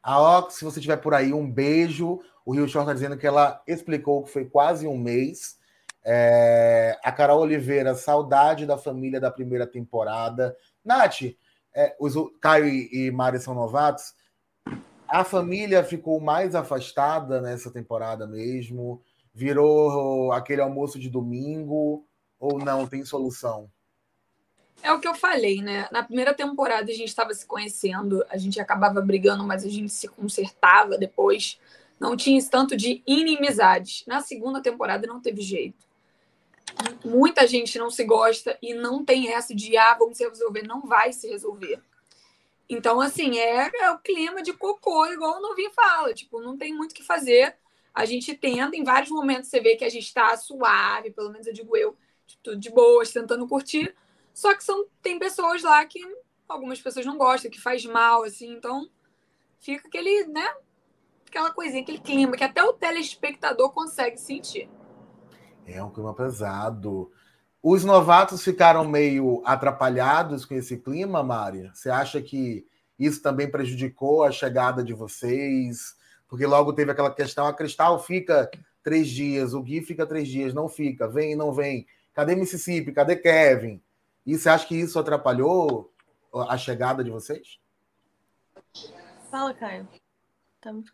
A Ox, se você estiver por aí, um beijo. O Rio Short está dizendo que ela explicou que foi quase um mês. É... A Carol Oliveira, saudade da família da primeira temporada. Nath, é, os Caio e, e Mari são novatos. A família ficou mais afastada nessa temporada mesmo. Virou aquele almoço de domingo ou não tem solução? É o que eu falei, né? Na primeira temporada a gente estava se conhecendo, a gente acabava brigando, mas a gente se consertava depois. Não tinha esse tanto de inimizade. Na segunda temporada não teve jeito. Muita gente não se gosta e não tem essa de, ah, vamos se resolver. Não vai se resolver. Então, assim, é, é o clima de cocô, igual o Novinho fala. Tipo, não tem muito o que fazer. A gente tenta, em vários momentos você vê que a gente está suave, pelo menos eu digo eu, tudo de boas, tentando curtir só que são, tem pessoas lá que algumas pessoas não gostam, que faz mal, assim, então fica aquele, né? Aquela coisinha, aquele clima que até o telespectador consegue sentir. É um clima pesado. Os novatos ficaram meio atrapalhados com esse clima, Mari? Você acha que isso também prejudicou a chegada de vocês? Porque logo teve aquela questão: a Cristal fica três dias, o Gui fica três dias, não fica, vem e não vem. Cadê Mississippi? Cadê Kevin? E você acha que isso atrapalhou a chegada de vocês? Fala, Caio. Tá muito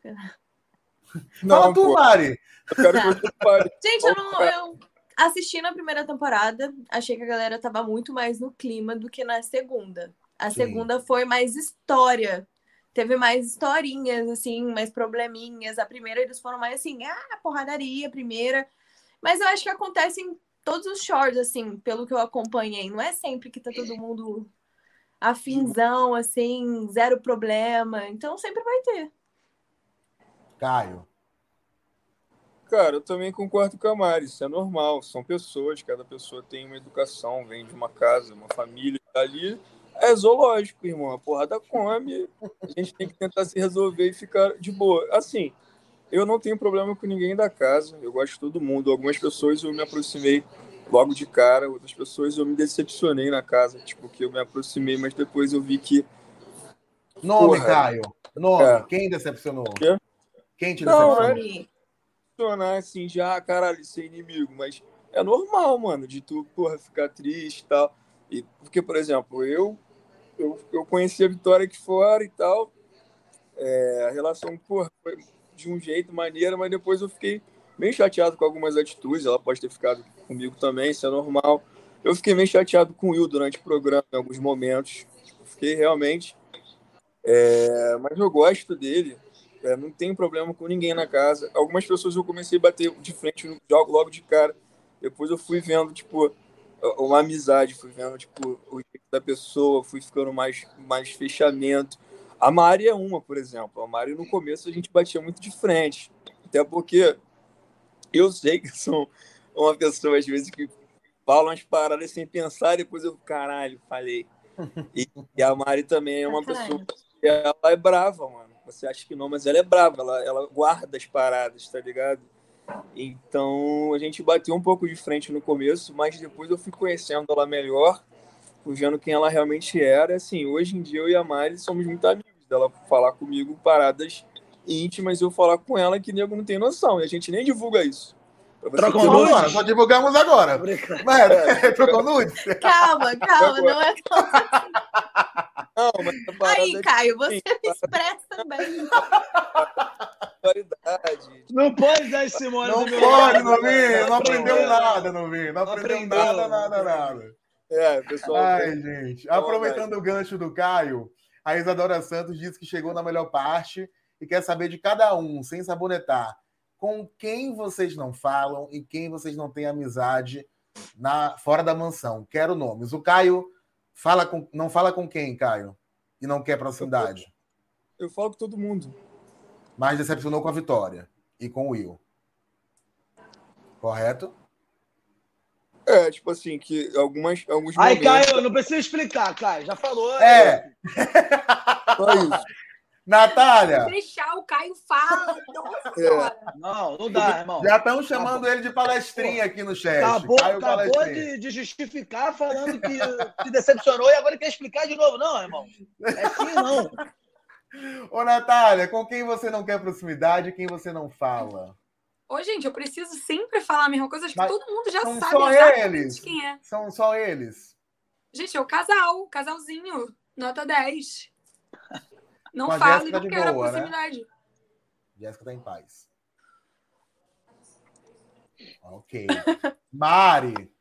Não, Fala tu, pô. Mari. Eu quero que pare. Gente, eu, não, eu assisti na primeira temporada, achei que a galera tava muito mais no clima do que na segunda. A Sim. segunda foi mais história. Teve mais historinhas, assim, mais probleminhas. A primeira eles foram mais assim, ah, porradaria, primeira. Mas eu acho que acontece em todos os shorts, assim, pelo que eu acompanhei, não é sempre que tá todo mundo afinzão, assim, zero problema. Então sempre vai ter. Caio. Cara, eu também concordo com a Mari, isso é normal, são pessoas, cada pessoa tem uma educação, vem de uma casa, uma família, tá ali é zoológico, irmão, a porrada come, a gente tem que tentar se resolver e ficar de boa. Assim, eu não tenho problema com ninguém da casa. Eu gosto de todo mundo. Algumas pessoas eu me aproximei logo de cara, outras pessoas eu me decepcionei na casa, tipo, que eu me aproximei, mas depois eu vi que. Nome, Porra, Caio. Nome. É. Quem decepcionou? Quê? Quem te decepcionou? Não, é decepcionar assim, já, ah, caralho, ser inimigo, mas é normal, mano, de tu, porra, ficar triste e tal. E, porque, por exemplo, eu, eu, eu conheci a Vitória aqui fora e tal. É, a relação, porra, foi de um jeito, maneira, mas depois eu fiquei bem chateado com algumas atitudes. Ela pode ter ficado comigo também, isso é normal. Eu fiquei meio chateado com o Will durante o programa, em alguns momentos. Fiquei realmente. É, mas eu gosto dele. É, não tenho problema com ninguém na casa. Algumas pessoas eu comecei a bater de frente no jogo logo de cara. Depois eu fui vendo, tipo, uma amizade, fui vendo, tipo, o jeito da pessoa, fui ficando mais, mais fechamento. A Mari é uma, por exemplo. A Mari, no começo, a gente batia muito de frente. Até porque eu sei que sou uma pessoa, às vezes, que fala umas paradas sem pensar, e depois eu, caralho, falei. E, e a Mari também é uma pessoa que ela é brava, mano. Você acha que não, mas ela é brava, ela, ela guarda as paradas, tá ligado? Então a gente bateu um pouco de frente no começo, mas depois eu fui conhecendo ela melhor, vendo quem ela realmente era. Assim, hoje em dia eu e a Mari somos muito amigos dela falar comigo paradas íntimas e eu falar com ela que nego não tem noção. E a gente nem divulga isso. Trocou nude? Agora, só divulgamos agora. Mas, é, trocou nude? Calma, calma, não é Não, mas Aí, Caio, você me expressa bem. Não pode dar esse mole Não pode, Novinho. Não aprendeu nada, Novinho. Não aprendeu nada, nada, nada. É, pessoal. Ai, gente. Aproveitando o gancho do Caio, a Isadora Santos disse que chegou na melhor parte e quer saber de cada um, sem sabonetar com quem vocês não falam e quem vocês não têm amizade na fora da mansão. Quero nomes. O Caio fala com, não fala com quem, Caio? E não quer proximidade? Eu, eu falo com todo mundo. Mas decepcionou com a Vitória e com o Will. Correto? É, tipo assim, que algumas, alguns Aí, momentos... Caio, não precisa explicar, Caio. Já falou. É. Só isso. Natália! Deixar o Caio fala. É. Não, não dá, irmão. Já estão chamando ele de palestrinha aqui no chat. Acabou, acabou de, de, justificar falando que se decepcionou e agora quer explicar de novo. Não, irmão. É assim, não. Ô, Natália, com quem você não quer proximidade e quem você não fala? Ô, gente, eu preciso sempre falar a mesma coisa, acho que Mas todo mundo já são sabe só eles. quem é. São só eles. Gente, é o casal, casalzinho, nota 10. Não fale, não quero boa, a né? proximidade. Né? Jéssica tá em paz. Ok. Mari,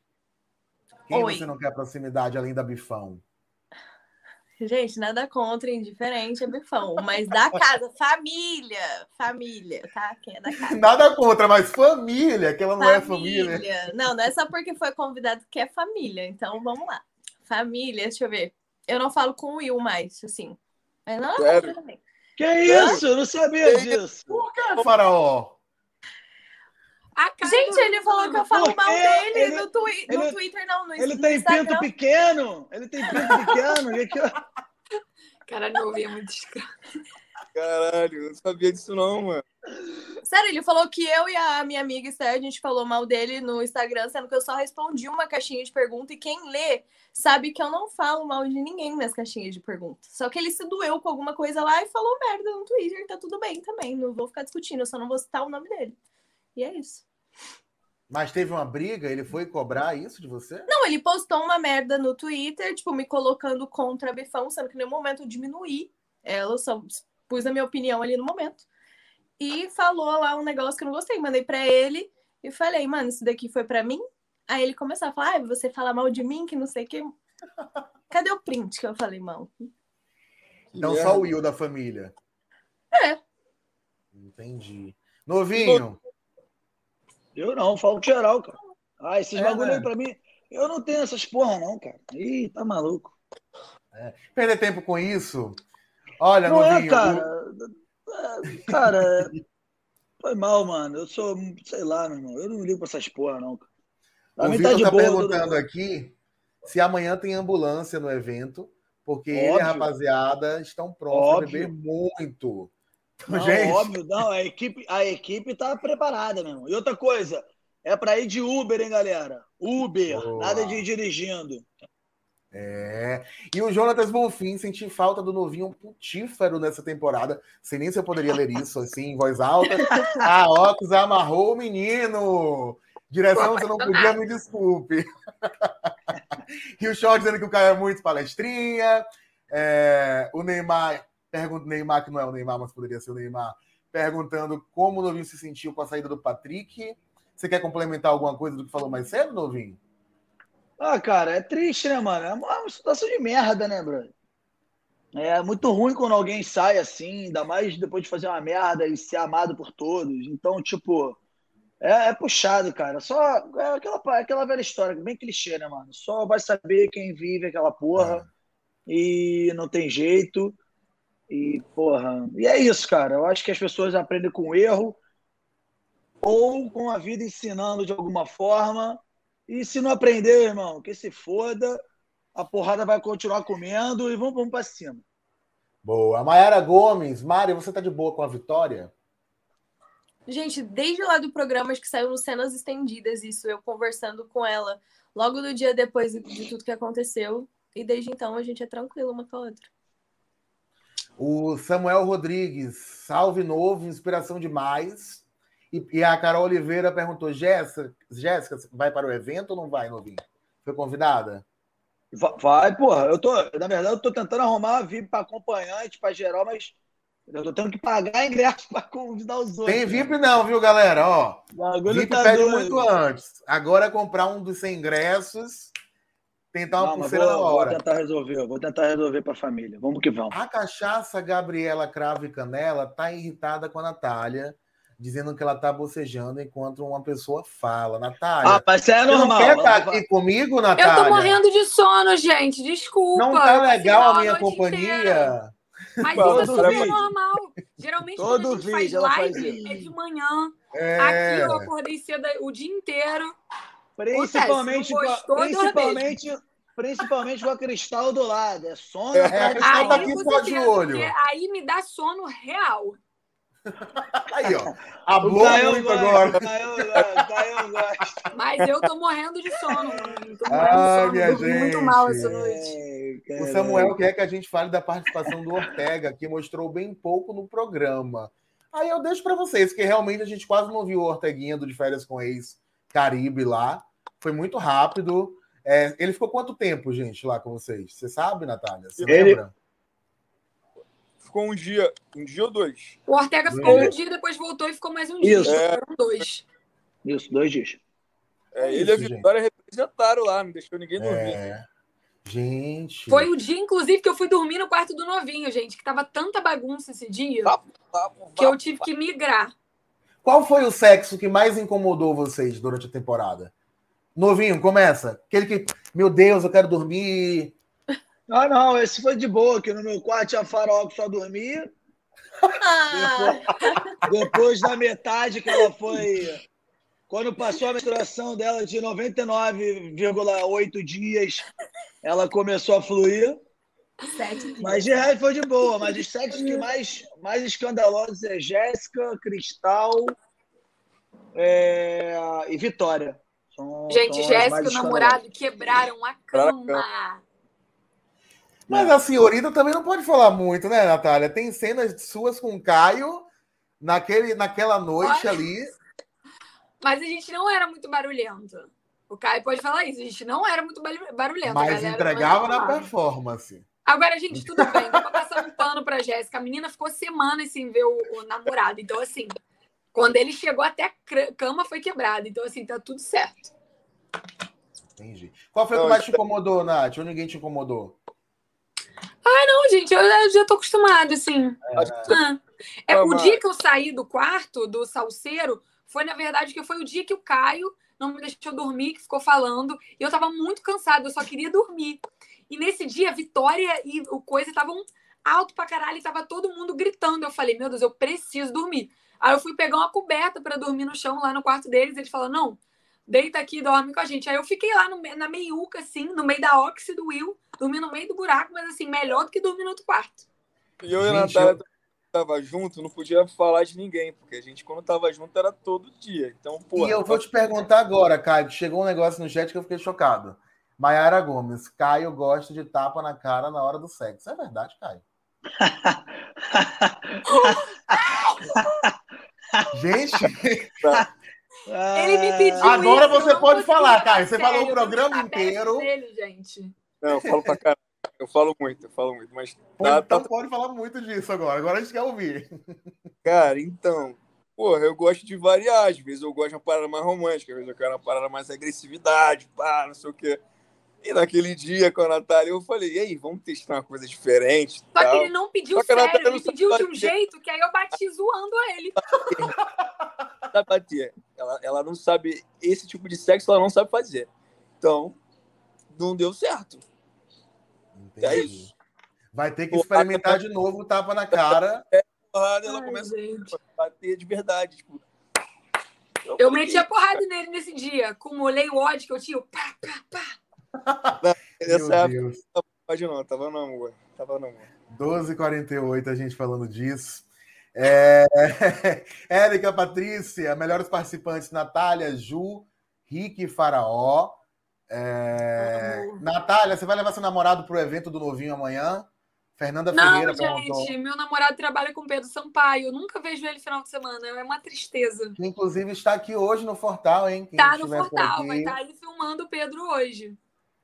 quem Oi. você não quer proximidade além da Bifão? Gente, nada contra, indiferente é bifão, mas da casa, família, família, tá? Quem é da casa? Nada contra, mas família, que ela não é família. é família. Não, não é só porque foi convidado que é família, então vamos lá. Família, deixa eu ver. Eu não falo com o Will mais, assim. Mas não, Sério? Não, que isso? Eu não sabia disso. Por que, faraó? Gente, ele falou que eu falo mal dele ele, no, twi ele, no Twitter, não, no Ele tem Instagram. pinto pequeno. Ele tem pinto pequeno. Cara, não ouvia muito escroto. Caralho, eu não sabia disso não, mano. Sério, ele falou que eu e a minha amiga Esther, a gente falou mal dele no Instagram, sendo que eu só respondi uma caixinha de pergunta e quem lê sabe que eu não falo mal de ninguém nas caixinhas de pergunta. Só que ele se doeu com alguma coisa lá e falou merda no Twitter, tá tudo bem também, não vou ficar discutindo, eu só não vou citar o nome dele. E é isso. Mas teve uma briga? Ele foi cobrar isso de você? Não, ele postou uma merda no Twitter, tipo, me colocando contra a Bifão, sendo que em nenhum momento eu diminuí ela, só pus a minha opinião ali no momento. E falou lá um negócio que eu não gostei. Mandei para ele e falei, mano, isso daqui foi para mim? Aí ele começou a falar, ah, você fala mal de mim, que não sei o que. Cadê o print que eu falei mal? Então só o Will da família. É. Entendi. Novinho. Eu não, falo geral, cara. Ah, esses é, bagulho né? aí pra mim. Eu não tenho essas porra, não, cara. Ih, tá maluco. É. Perder tempo com isso. Olha, não é, novinho. É, cara. Eu... Cara, foi mal, mano. Eu sou, sei lá, meu irmão. Eu não ligo pra essas porra, não. A o Vitor tá, tá boa, perguntando aqui se amanhã tem ambulância no evento, porque Óbvio. ele e a rapaziada estão prontos Óbvio. a beber muito. Não, Gente. óbvio, não. A equipe, a equipe tá preparada, meu irmão. E outra coisa, é para ir de Uber, hein, galera? Uber, Boa. nada de ir dirigindo. É. E o Jonatas Bonfim senti falta do novinho putífero nessa temporada. Sei nem se eu poderia ler isso assim em voz alta. A Ox amarrou o menino. Direção, você não podia, me desculpe. e o Short dizendo que o cara é muito palestrinha. É, o Neymar, pergunta Neymar, que não é o Neymar, mas poderia ser o Neymar, perguntando como o Novinho se sentiu com a saída do Patrick. Você quer complementar alguma coisa do que falou mais cedo, Novinho? Ah, cara, é triste, né, mano? É uma situação de merda, né, brother? É muito ruim quando alguém sai assim, ainda mais depois de fazer uma merda e ser amado por todos. Então, tipo, é, é puxado, cara. Só é aquela, aquela velha história, bem clichê, né, mano? Só vai saber quem vive aquela porra é. e não tem jeito. E, porra. E é isso, cara. Eu acho que as pessoas aprendem com erro ou com a vida ensinando de alguma forma e se não aprender, irmão, que se foda, a porrada vai continuar comendo e vamos, vamos para cima. Boa. Mayara Gomes, Mari, você tá de boa com a vitória? Gente, desde lá do programa, acho que saiu no Cenas Estendidas isso, eu conversando com ela logo no dia depois de tudo que aconteceu. E desde então a gente é tranquilo uma com a outra. O Samuel Rodrigues, salve novo, inspiração demais. E, e a Carol Oliveira perguntou: Jéssica, Jéssica, vai para o evento ou não vai, novinho? Foi convidada? Vai, porra. Eu tô, na verdade, eu tô tentando arrumar VIP para acompanhante, para geral, mas eu tô tendo que pagar ingresso para convidar os outros. Tem VIP não, viu, galera? Ó, VIP tá pede doido. muito antes. Agora é comprar um dos 100 ingressos, tentar uma não, pulseira vou, na hora. Vou tentar resolver, vou tentar resolver para a família. Vamos que vamos. A cachaça Gabriela Cravo e Canela tá irritada com a Natália dizendo que ela tá bocejando enquanto uma pessoa fala. Natália. Ah, mas é normal. Você não quer estar aqui comigo, Natália? Eu tô morrendo de sono, gente. Desculpa. Não tá legal a minha companhia? Inteira. Mas isso é super normal. Geralmente, Todo quando a gente faz live, faz é de manhã. É... Aqui eu acordei cedo o dia inteiro. Principalmente, com a, principalmente, principalmente com a cristal do lado. É sono. É, a cristal tá aqui só de olho. Aí me dá sono real. Aí, ó. Hablou muito gosta, agora. Caio, gosta. Mas eu tô morrendo de sono. Tô morrendo ah, de sono. Minha gente. muito mal essa noite. o Samuel quer que a gente fale da participação do Ortega, que mostrou bem pouco no programa. Aí eu deixo para vocês, que realmente a gente quase não viu o Orteguinha do De Férias com Ex Caribe lá. Foi muito rápido. É, ele ficou quanto tempo, gente, lá com vocês? Você sabe, Natália? Você ele, lembra? ficou um dia, um dia ou dois. O Ortega ficou é. um dia, depois voltou e ficou mais um dia. Isso. É. Foram dois. Isso, dois dias. É, ele e a Vitória gente. representaram lá, não deixou ninguém dormir. É. Gente. Foi o dia, inclusive, que eu fui dormir no quarto do novinho, gente, que tava tanta bagunça esse dia que eu tive que migrar. Qual foi o sexo que mais incomodou vocês durante a temporada? Novinho, começa. Aquele que, meu Deus, eu quero dormir. Ah, não, esse foi de boa, que no meu quarto tinha farol que só dormia. Depois, depois da metade que ela foi. Quando passou a menstruação dela de 99,8 dias, ela começou a fluir. Sete mas de resto foi de boa. Mas os sete que mais, mais escandalosos é Jéssica, Cristal é... e Vitória. São, Gente, Jéssica e o namorado quebraram a cama. Mas a senhorita também não pode falar muito, né, Natália? Tem cenas suas com o Caio naquele, naquela noite Olha, ali. Mas a gente não era muito barulhento. O Caio pode falar isso, a gente não era muito barulhento. Mas entregava na performance. Agora, gente, tudo bem. Dá pra passar um pano pra Jéssica. A menina ficou semanas sem ver o, o namorado. Então, assim, quando ele chegou até a cama foi quebrada. Então, assim, tá tudo certo. Entendi. Qual foi o que mais te incomodou, Nath? Ou ninguém te incomodou? Ah, não, gente, eu, eu já tô acostumado, assim. É, ah. é o dia que eu saí do quarto do salseiro foi, na verdade, que foi o dia que o Caio não me deixou dormir, que ficou falando. E eu tava muito cansada, eu só queria dormir. E nesse dia, a Vitória e o Coisa estavam alto pra caralho e tava todo mundo gritando. Eu falei, meu Deus, eu preciso dormir. Aí eu fui pegar uma coberta para dormir no chão lá no quarto deles. Eles falaram, não, deita aqui e dorme com a gente. Aí eu fiquei lá no, na meiuca, assim, no meio da Oxy do Will, dormi no meio do buraco, mas assim, melhor do que dormir no outro quarto. E eu e a Natália tava junto, não podia falar de ninguém, porque a gente, quando tava junto, era todo dia. Então, pô. E eu vou te perguntar agora, Caio, chegou um negócio no chat que eu fiquei chocado. Maiara Gomes, Caio gosta de tapa na cara na hora do sexo. É verdade, Caio? Gente, Ele me pediu agora isso, você pode falar, Caio. Você a falou o sério, programa inteiro. Dele, gente. Não, eu falo pra caralho. Eu falo muito, eu falo muito. Mas tá, então tá- pode falar muito disso agora. Agora a gente quer ouvir. Cara, então. Porra, eu gosto de variar. Às vezes eu gosto de uma parada mais romântica, às vezes eu quero uma parada mais agressividade, pá, não sei o quê. E naquele dia com a Natália, eu falei, e aí, vamos testar uma coisa diferente? Só que tal. ele não pediu Só que a sério, ele pediu de um bater. jeito que aí eu bati zoando ele. sabe bater. Ela, ela não sabe esse tipo de sexo, ela não sabe fazer. Então, não deu certo. É isso. Vai ter que experimentar de novo o tapa na cara. Porrada, ela Ai, começa gente. a bater de verdade. Tipo, Eu falei, meti a porrada nele nesse dia. Acumulei o ódio que eu tinha. eu Pá, pá, Nessa Meu época, Deus. não pode não, tava não, amor. Tava não, amor. 12h48, a gente falando disso. É... Érica, Patrícia, melhores participantes: Natália, Ju, Rick e Faraó. É... Natália, você vai levar seu namorado pro evento do Novinho amanhã? Fernanda Não, Ferreira perguntou. gente, meu namorado trabalha com Pedro Sampaio. Eu nunca vejo ele final de semana. É uma tristeza. Que inclusive está aqui hoje no Fortal, hein? Quem Tá no aqui. vai estar aí filmando o Pedro hoje.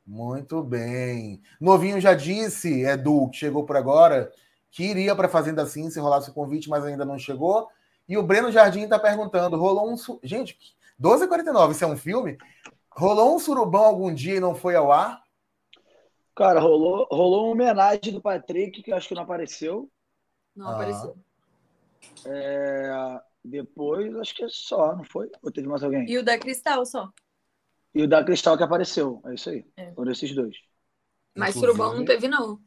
Muito bem. Novinho já disse, Edu, que chegou por agora, que iria para Fazenda Sim se rolasse o convite, mas ainda não chegou. E o Breno Jardim está perguntando: rolou um. su- Gente, 12h49, isso é um filme? Rolou um surubão algum dia e não foi ao ar? Cara, rolou, rolou uma homenagem do Patrick, que eu acho que não apareceu. Não Ah. apareceu. É, depois, acho que é só, não foi? Ou teve mais alguém? E o da Cristal só. E o da Cristal que apareceu. É isso aí. É. Foram esses dois. Mas Inclusive- surubão não teve, não.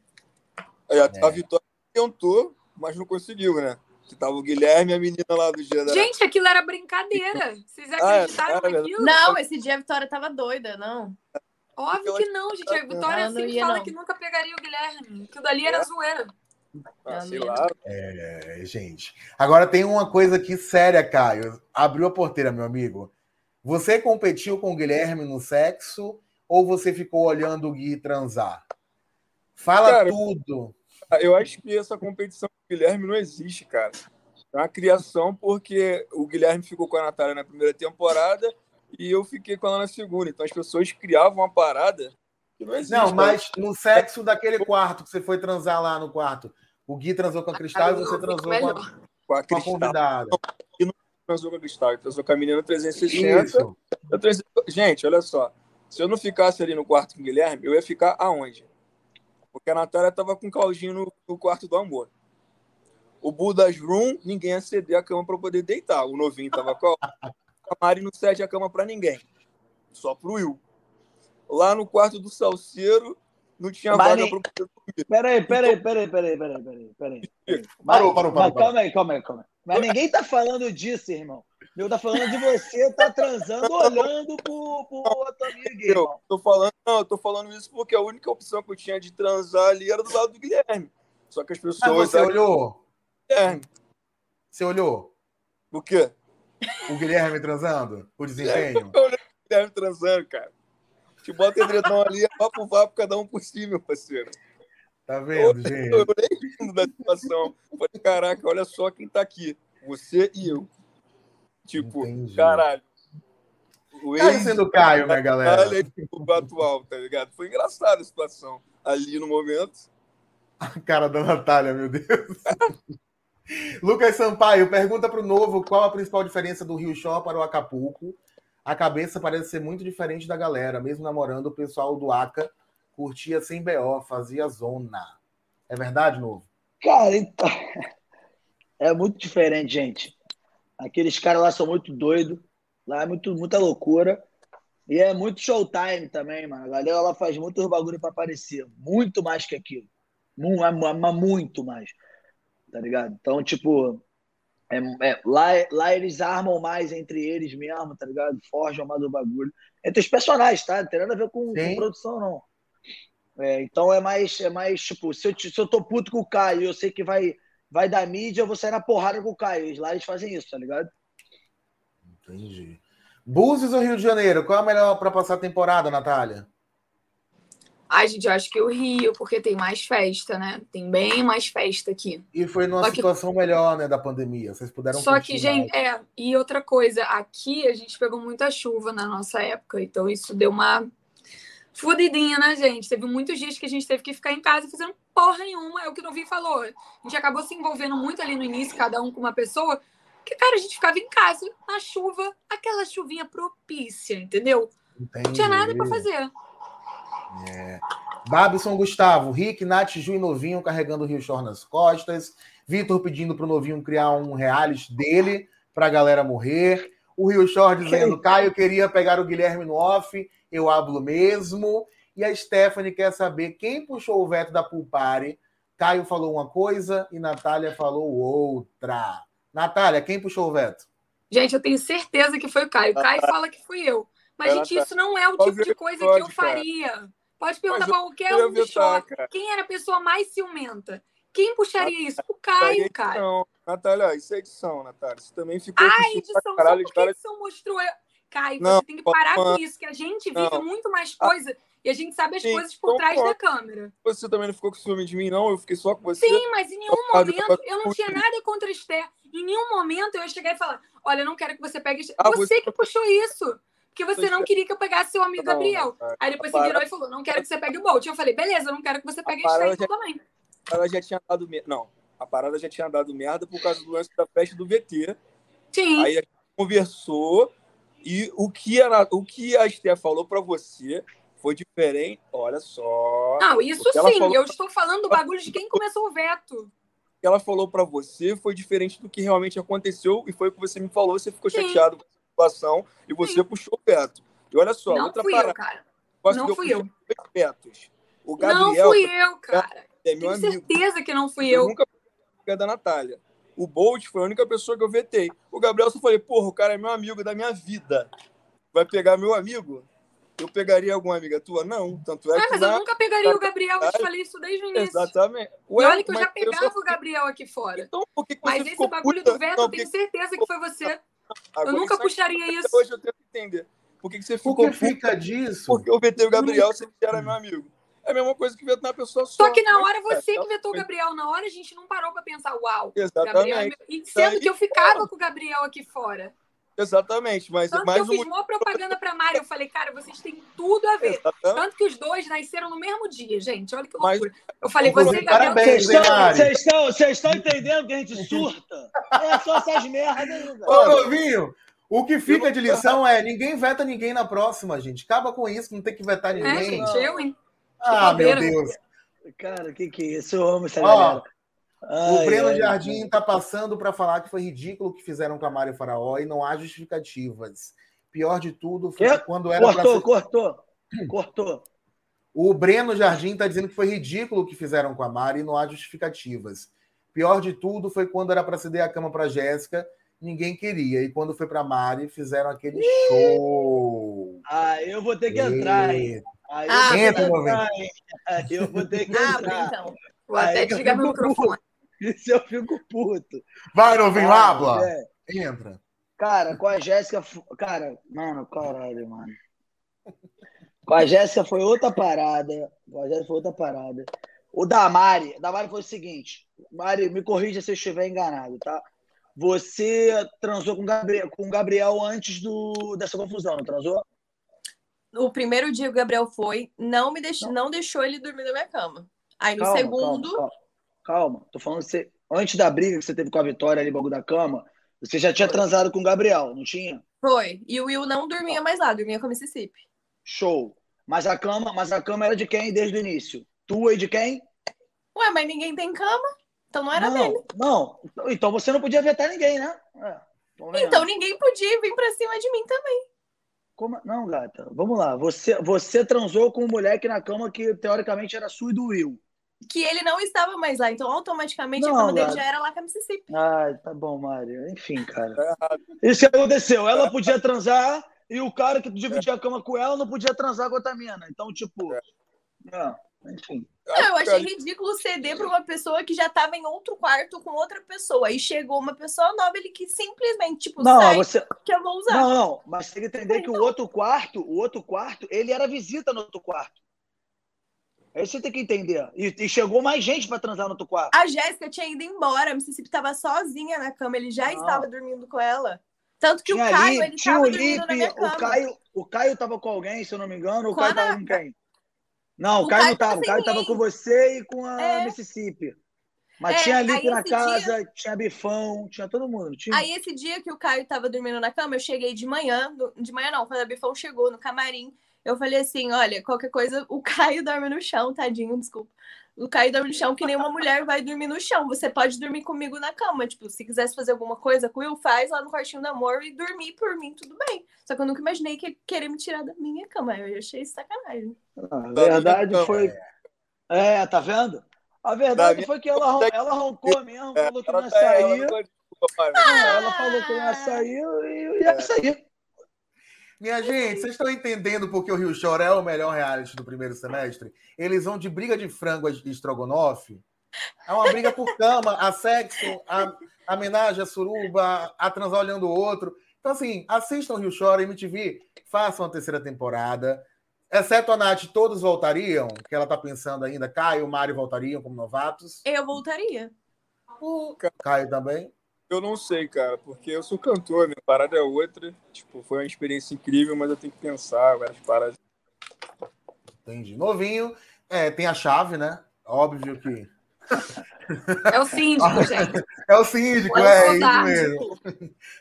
É. a Vitória tentou, mas não conseguiu, né? Que tava o Guilherme e a menina lá do dia da. Gente, aquilo era brincadeira. Vocês Ah, é, acreditaram era naquilo? Não, esse dia a Vitória tava doida, não. Óbvio que não, gente. A Vitória não sempre ia, fala não. que nunca pegaria o Guilherme. Aquilo dali era É? zoeira. Ah, sei Não, lá. É, gente. Agora tem uma coisa aqui séria, Caio. Abriu a porteira, meu amigo. Você competiu com o Guilherme no sexo ou você ficou olhando o Gui transar? Fala Cara, tudo. Eu acho que essa competição com o Guilherme não existe, cara. É uma criação porque o Guilherme ficou com a Natália na primeira temporada e eu fiquei com ela na segunda. Então as pessoas criavam uma parada que não existe. Não, cara. mas no sexo daquele quarto que você foi transar lá no quarto, o Gui transou com a Cristal e você transou com a, com a com a convidada. Transou com a Cristal, transou com a menina 360. Isso. Eu trans- Gente, olha só. Se eu não ficasse ali no quarto com o Guilherme, eu ia ficar aonde? Porque a Natália tava com o Claudinho no, no quarto do amor. O Buda's Room, ninguém ia ceder a cama para poder deitar. O novinho tava com a a Mari não cede a cama para ninguém. Só pro Will. Lá no quarto do Salseiro, não tinha Mas vaga para poder dormir. Peraí, peraí, peraí, peraí, peraí, peraí, peraí. Parou, parou, parou. calma aí, calma aí, calma aí. Mas ninguém tá falando disso, irmão. Eu tá falando de você tá transando olhando pro, pro outro amigo, Eu tô falando, não, eu tô falando isso porque a única opção que eu tinha de transar ali era do lado do Guilherme. Só que as Mas pessoas. você olhou? Guilherme. Você olhou O quê? o Guilherme transando? O desempenho? Guilherme transando, cara. Te bota edredom ali, é papo vapo, cada um por si, meu parceiro. Tá vendo, Eu gente? olhei rindo da situação. Falei, caraca, olha só quem tá aqui. Você e eu. Tipo, Entendi. caralho. O Caio ex sendo Caio, né, galera? Olha o atual, tá ligado? Foi engraçada a situação. Ali no momento. A cara da Natália, meu Deus. Lucas Sampaio pergunta para o novo qual a principal diferença do Rio Show para o Acapulco. A cabeça parece ser muito diferente da galera. Mesmo namorando, o pessoal do Aca curtia sem BO, fazia zona. É verdade, novo? Cara, então. É muito diferente, gente. Aqueles caras lá são muito doidos. Lá é muito, muita loucura. E é muito showtime também, mano. A galera ela faz muito bagulho pra aparecer. Muito mais que aquilo. Mu- mu- Muito mais. Tá ligado? Então, tipo. é- é- lá, lá eles armam mais entre eles mesmo, tá ligado? Forjam mais o bagulho. Entre os personagens, tá? Não tem nada a ver com, com produção, não. É, então é mais, é mais tipo, se eu, se eu tô puto com o Caio e eu sei que vai, vai dar mídia, eu vou sair na porrada com o Caio. Lá eles fazem isso, tá ligado? Entendi. Búzios ou Rio de Janeiro? Qual é a melhor para passar a temporada, Natália? Ai, gente, eu acho que o Rio, porque tem mais festa, né? Tem bem mais festa aqui. E foi numa Só que- situação melhor, né, da pandemia. Vocês puderam Só que, gente, é. E outra coisa, aqui a gente pegou muita chuva na nossa época, então isso deu uma fudidinha na gente. Teve muitos dias que a gente teve que ficar em casa fazendo porra nenhuma. É o que o Novinho falou. A gente acabou se envolvendo muito ali no início, cada um com uma pessoa. Que, cara, a gente ficava em casa, na chuva, aquela chuvinha propícia, entendeu? Não tinha nada pra fazer. Babson Gustavo, Rick, Nath, Ju e Novinho carregando o Rio Shore nas costas. Vitor pedindo pro Novinho criar um reality dele pra galera morrer. O Rio Shore dizendo, Caio queria pegar o Guilherme no off, eu hablo mesmo. E a Stephanie quer saber quem puxou o veto da Pulpari. Caio falou uma coisa e Natália falou outra. Natália, quem puxou o veto? Gente, eu tenho certeza que foi o Caio. O Caio fala que fui eu. Mas, Ela gente, tá- isso não é o Pode tipo de coisa pode, que eu cara. faria. Pode perguntar qualquer um do show. cara. Quem era a pessoa mais ciumenta? Quem puxaria isso? O Caio, cara. Natália, isso é edição, Natália. Isso também ficou ciúme edição, caralho de porque a cara. edição mostrou. Caio, Não, você tem que parar não. com isso, que a gente vive Não. muito mais coisa e a gente sabe as Sim, coisas por então trás da câmera. Você também não ficou com ciúme de mim, não? Eu fiquei só com você. Sim, mas em nenhum momento eu não tinha nada contra a Esther. Em nenhum momento eu ia chegar e falar: Olha, eu não quero que você pegue. Esther." Ah, você você- que puxou isso. Porque você não queria que eu pegasse seu amigo Não, Gabriel. Natália. Aí depois você virou e falou: Não quero que você pegue o Bolt. Eu falei: Beleza, eu não quero que você pegue a Esther então também. Ela já tinha dado merda. Não, a parada já tinha dado merda por causa do lance da festa do VT. Sim. Aí a gente conversou e o que a, o que a Esther falou pra você foi diferente. Olha só. Não, isso sim. falou- Eu estou falando do bagulho de quem começou o veto. O que ela falou pra você foi diferente do que realmente aconteceu e foi o que você me falou. Você ficou Sim. chateado com a situação e você Sim. puxou o veto. E olha só, não outra fui parada. eu, cara. Não fui eu. dois vetos. O Não Gabriel fui eu, cara. é Tenho amigo. certeza que não fui Eu eu. nunca da Natália. O Bolt foi a única pessoa que eu vetei. O Gabriel só falei, porra, o cara é meu amigo da minha vida. Vai pegar meu amigo? Eu pegaria alguma amiga tua? Não. Tanto é Ah, que mas na... eu nunca pegaria o Gabriel. Eu te falei isso desde o início. Exatamente. E Ué, olha que eu já pegava só- o Gabriel aqui fora. Então, por que, que Mas esse bagulho puta? do veto, Não, eu tenho certeza que foi você. Agora, Eu nunca isso puxaria isso. Hoje eu tento entender. Por que, que você ficou que puta? fica disso? Porque eu vetei o Gabriel, você era meu amigo. É a mesma coisa que vetar uma pessoa só. Só que na Mas, hora você é, que vetou o Gabriel. Na hora a gente não parou pra pensar, uau, Gabriel é Exatamente. meu... E sendo que eu ficava com o Gabriel aqui fora. Exatamente. Mas Tanto que mais eu um fiz maior propaganda pra Mari. Eu falei, cara, vocês têm tudo a ver. Exatamente. Tanto que os dois nasceram no mesmo dia, gente. Olha que Mas- loucura. Eu falei, você e Gabriel... parabéns, Vocês estão, estão, entendendo que a gente surta? É só essas merdas aí, Ô, novinho, o que fica de lição é ninguém veta ninguém na próxima, gente. Acaba com isso, não tem que vetar É, ninguém. gente, eu, hein? Ah, meu. Deus. Cara, o que que é isso? Eu amo essa Ó, galera. O Ai, Breno ai, Jardim tá passando para falar que foi ridículo o que fizeram com a Mário Faraó e não há justificativas. Pior de tudo foi que quando era Cortou, ser... cortou. Cortou. O Breno Jardim tá dizendo que foi ridículo o que fizeram com a Mari e não há justificativas. Pior de tudo foi quando era para ceder a cama para Jéssica, ninguém queria. E quando foi para Mari, fizeram aquele show. Ah, eu vou ter que entrar, hein? Aí Ah, eu vou ter que entra, entrar, hein? Aí eu vou ter que Abre, entrar. então. Vou até Aí eu desligar meu microfone. Isso eu fico puto. Vai, novinho, Ah, habla. é. Entra. Cara, com a Jéssica. Cara, mano, caralho, mano. Com a Jéssica foi outra parada. Com a Jéssica foi outra parada. O da Mari, da Mari foi o seguinte. Mari, me corrija se eu estiver enganado, tá? Você transou com o Gabriel, com o Gabriel antes do, dessa confusão, não transou? O primeiro dia que o Gabriel foi, não me deixou, não deixou ele dormir na minha cama. Aí no Calma, segundo, Calma, calma, calma. tô falando você. Antes da briga que você teve com a Vitória ali, bagulho da cama, você já tinha transado com o Gabriel, não tinha? foi. E o Will não dormia mais lá, dormia com a Mississippi. Show. Mas a cama, mas a cama era de quem desde o início? Tua e de quem? Ué, mas ninguém tem cama? Então não era não, dele. não. Então você não podia vetar ninguém, né? É. Então ninguém podia vir pra cima de mim também. Como- Não, gata. Vamos lá. Você, você transou com um moleque na cama que teoricamente era sua e do Will. Que ele não estava mais lá. Então automaticamente Não, a cama dele já era lá com a Mississippi. Ai, tá bom, Mário. Enfim, cara. Errado. Isso que aconteceu. Ela podia transar e o cara que dividia a cama com ela não podia transar com outra mina. Então, tipo. É. não. Enfim. Não, eu achei ridículo ceder para uma pessoa que já estava em outro quarto com outra pessoa. Aí chegou uma pessoa nova, ele que simplesmente, tipo, Não, sai você. que eu vou usar. Não, não, mas tem que entender que o outro quarto, o outro quarto, ele era visita no outro quarto. É isso que você tem que entender. E, e chegou mais gente pra transar no outro quarto. A Jéssica tinha ido embora, a Mississippi estava sozinha na cama, ele já Não. estava dormindo com ela. Tanto que Tinha o Caio, ali, ele tinha estava o dormindo na Lipe, minha cama. o Caio, o Caio tava com alguém, se eu não me engano, o Com Caio tava com quem? Não, o, Caio, Caio não tava, o Caio tava com você e com a É. Mississippi. Mas É, tinha aí Lipe na casa, tinha Bifão, tinha todo mundo. Tinha. Aí esse dia que o Caio tava dormindo na cama, eu cheguei de manhã, de manhã não, quando a Bifão chegou no camarim, eu falei assim, olha, qualquer coisa, o Caio dorme no chão, tadinho, desculpa. O Caio dorme no chão que nem uma mulher vai dormir no chão. Você pode dormir comigo na cama. Tipo, se quisesse fazer alguma coisa com Will, faz lá no quartinho do amor e dormir por mim, tudo bem. Só que eu nunca imaginei que querer me tirar da minha cama. Eu achei sacanagem. A verdade foi. É, tá vendo? A verdade foi que ela, ron- ela roncou mesmo, falou que não ia Ela ela sair. É, Ela falou que não ia sair e ia sair. Minha gente, vocês estão entendendo porque o Rio Chora é o melhor reality do primeiro semestre? Eles vão de briga de frango a estrogonofe. É uma briga por cama, a sexo, a a homenagem, a suruba, a transar olhando o outro. Então, assim, assistam o Rio Chora, MTV, façam a terceira temporada. Exceto a Nath, todos voltariam, que ela tá pensando ainda. Caio e Mário voltariam como novatos. Eu voltaria. O Caio também. Eu não sei, cara, porque eu sou cantor, minha parada é outra. Tipo, foi uma experiência incrível, mas eu tenho que pensar várias paradas. Entendi. Novinho. É, tem a chave, né? Óbvio que. É o síndico, gente. É o síndico, É é, isso mesmo.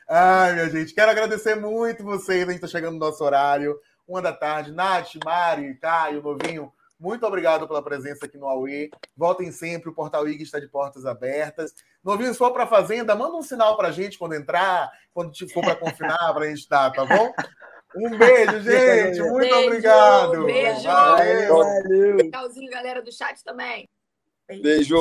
Ai, minha gente, quero agradecer muito vocês. A gente está chegando no nosso horário, uma da tarde. Nath, Mari, Caio, Novinho, muito obrigado pela presença aqui no Aue. Voltem sempre, o Portal IG está de portas abertas. Novinho, se for para a Fazenda, manda um sinal para a gente quando entrar, quando te for para confinar, para a gente estar, tá bom? Um beijo, gente. Muito Beijo, obrigado. beijo. Valeu. Valeu. Tchauzinho, galera do chat também. Beijo.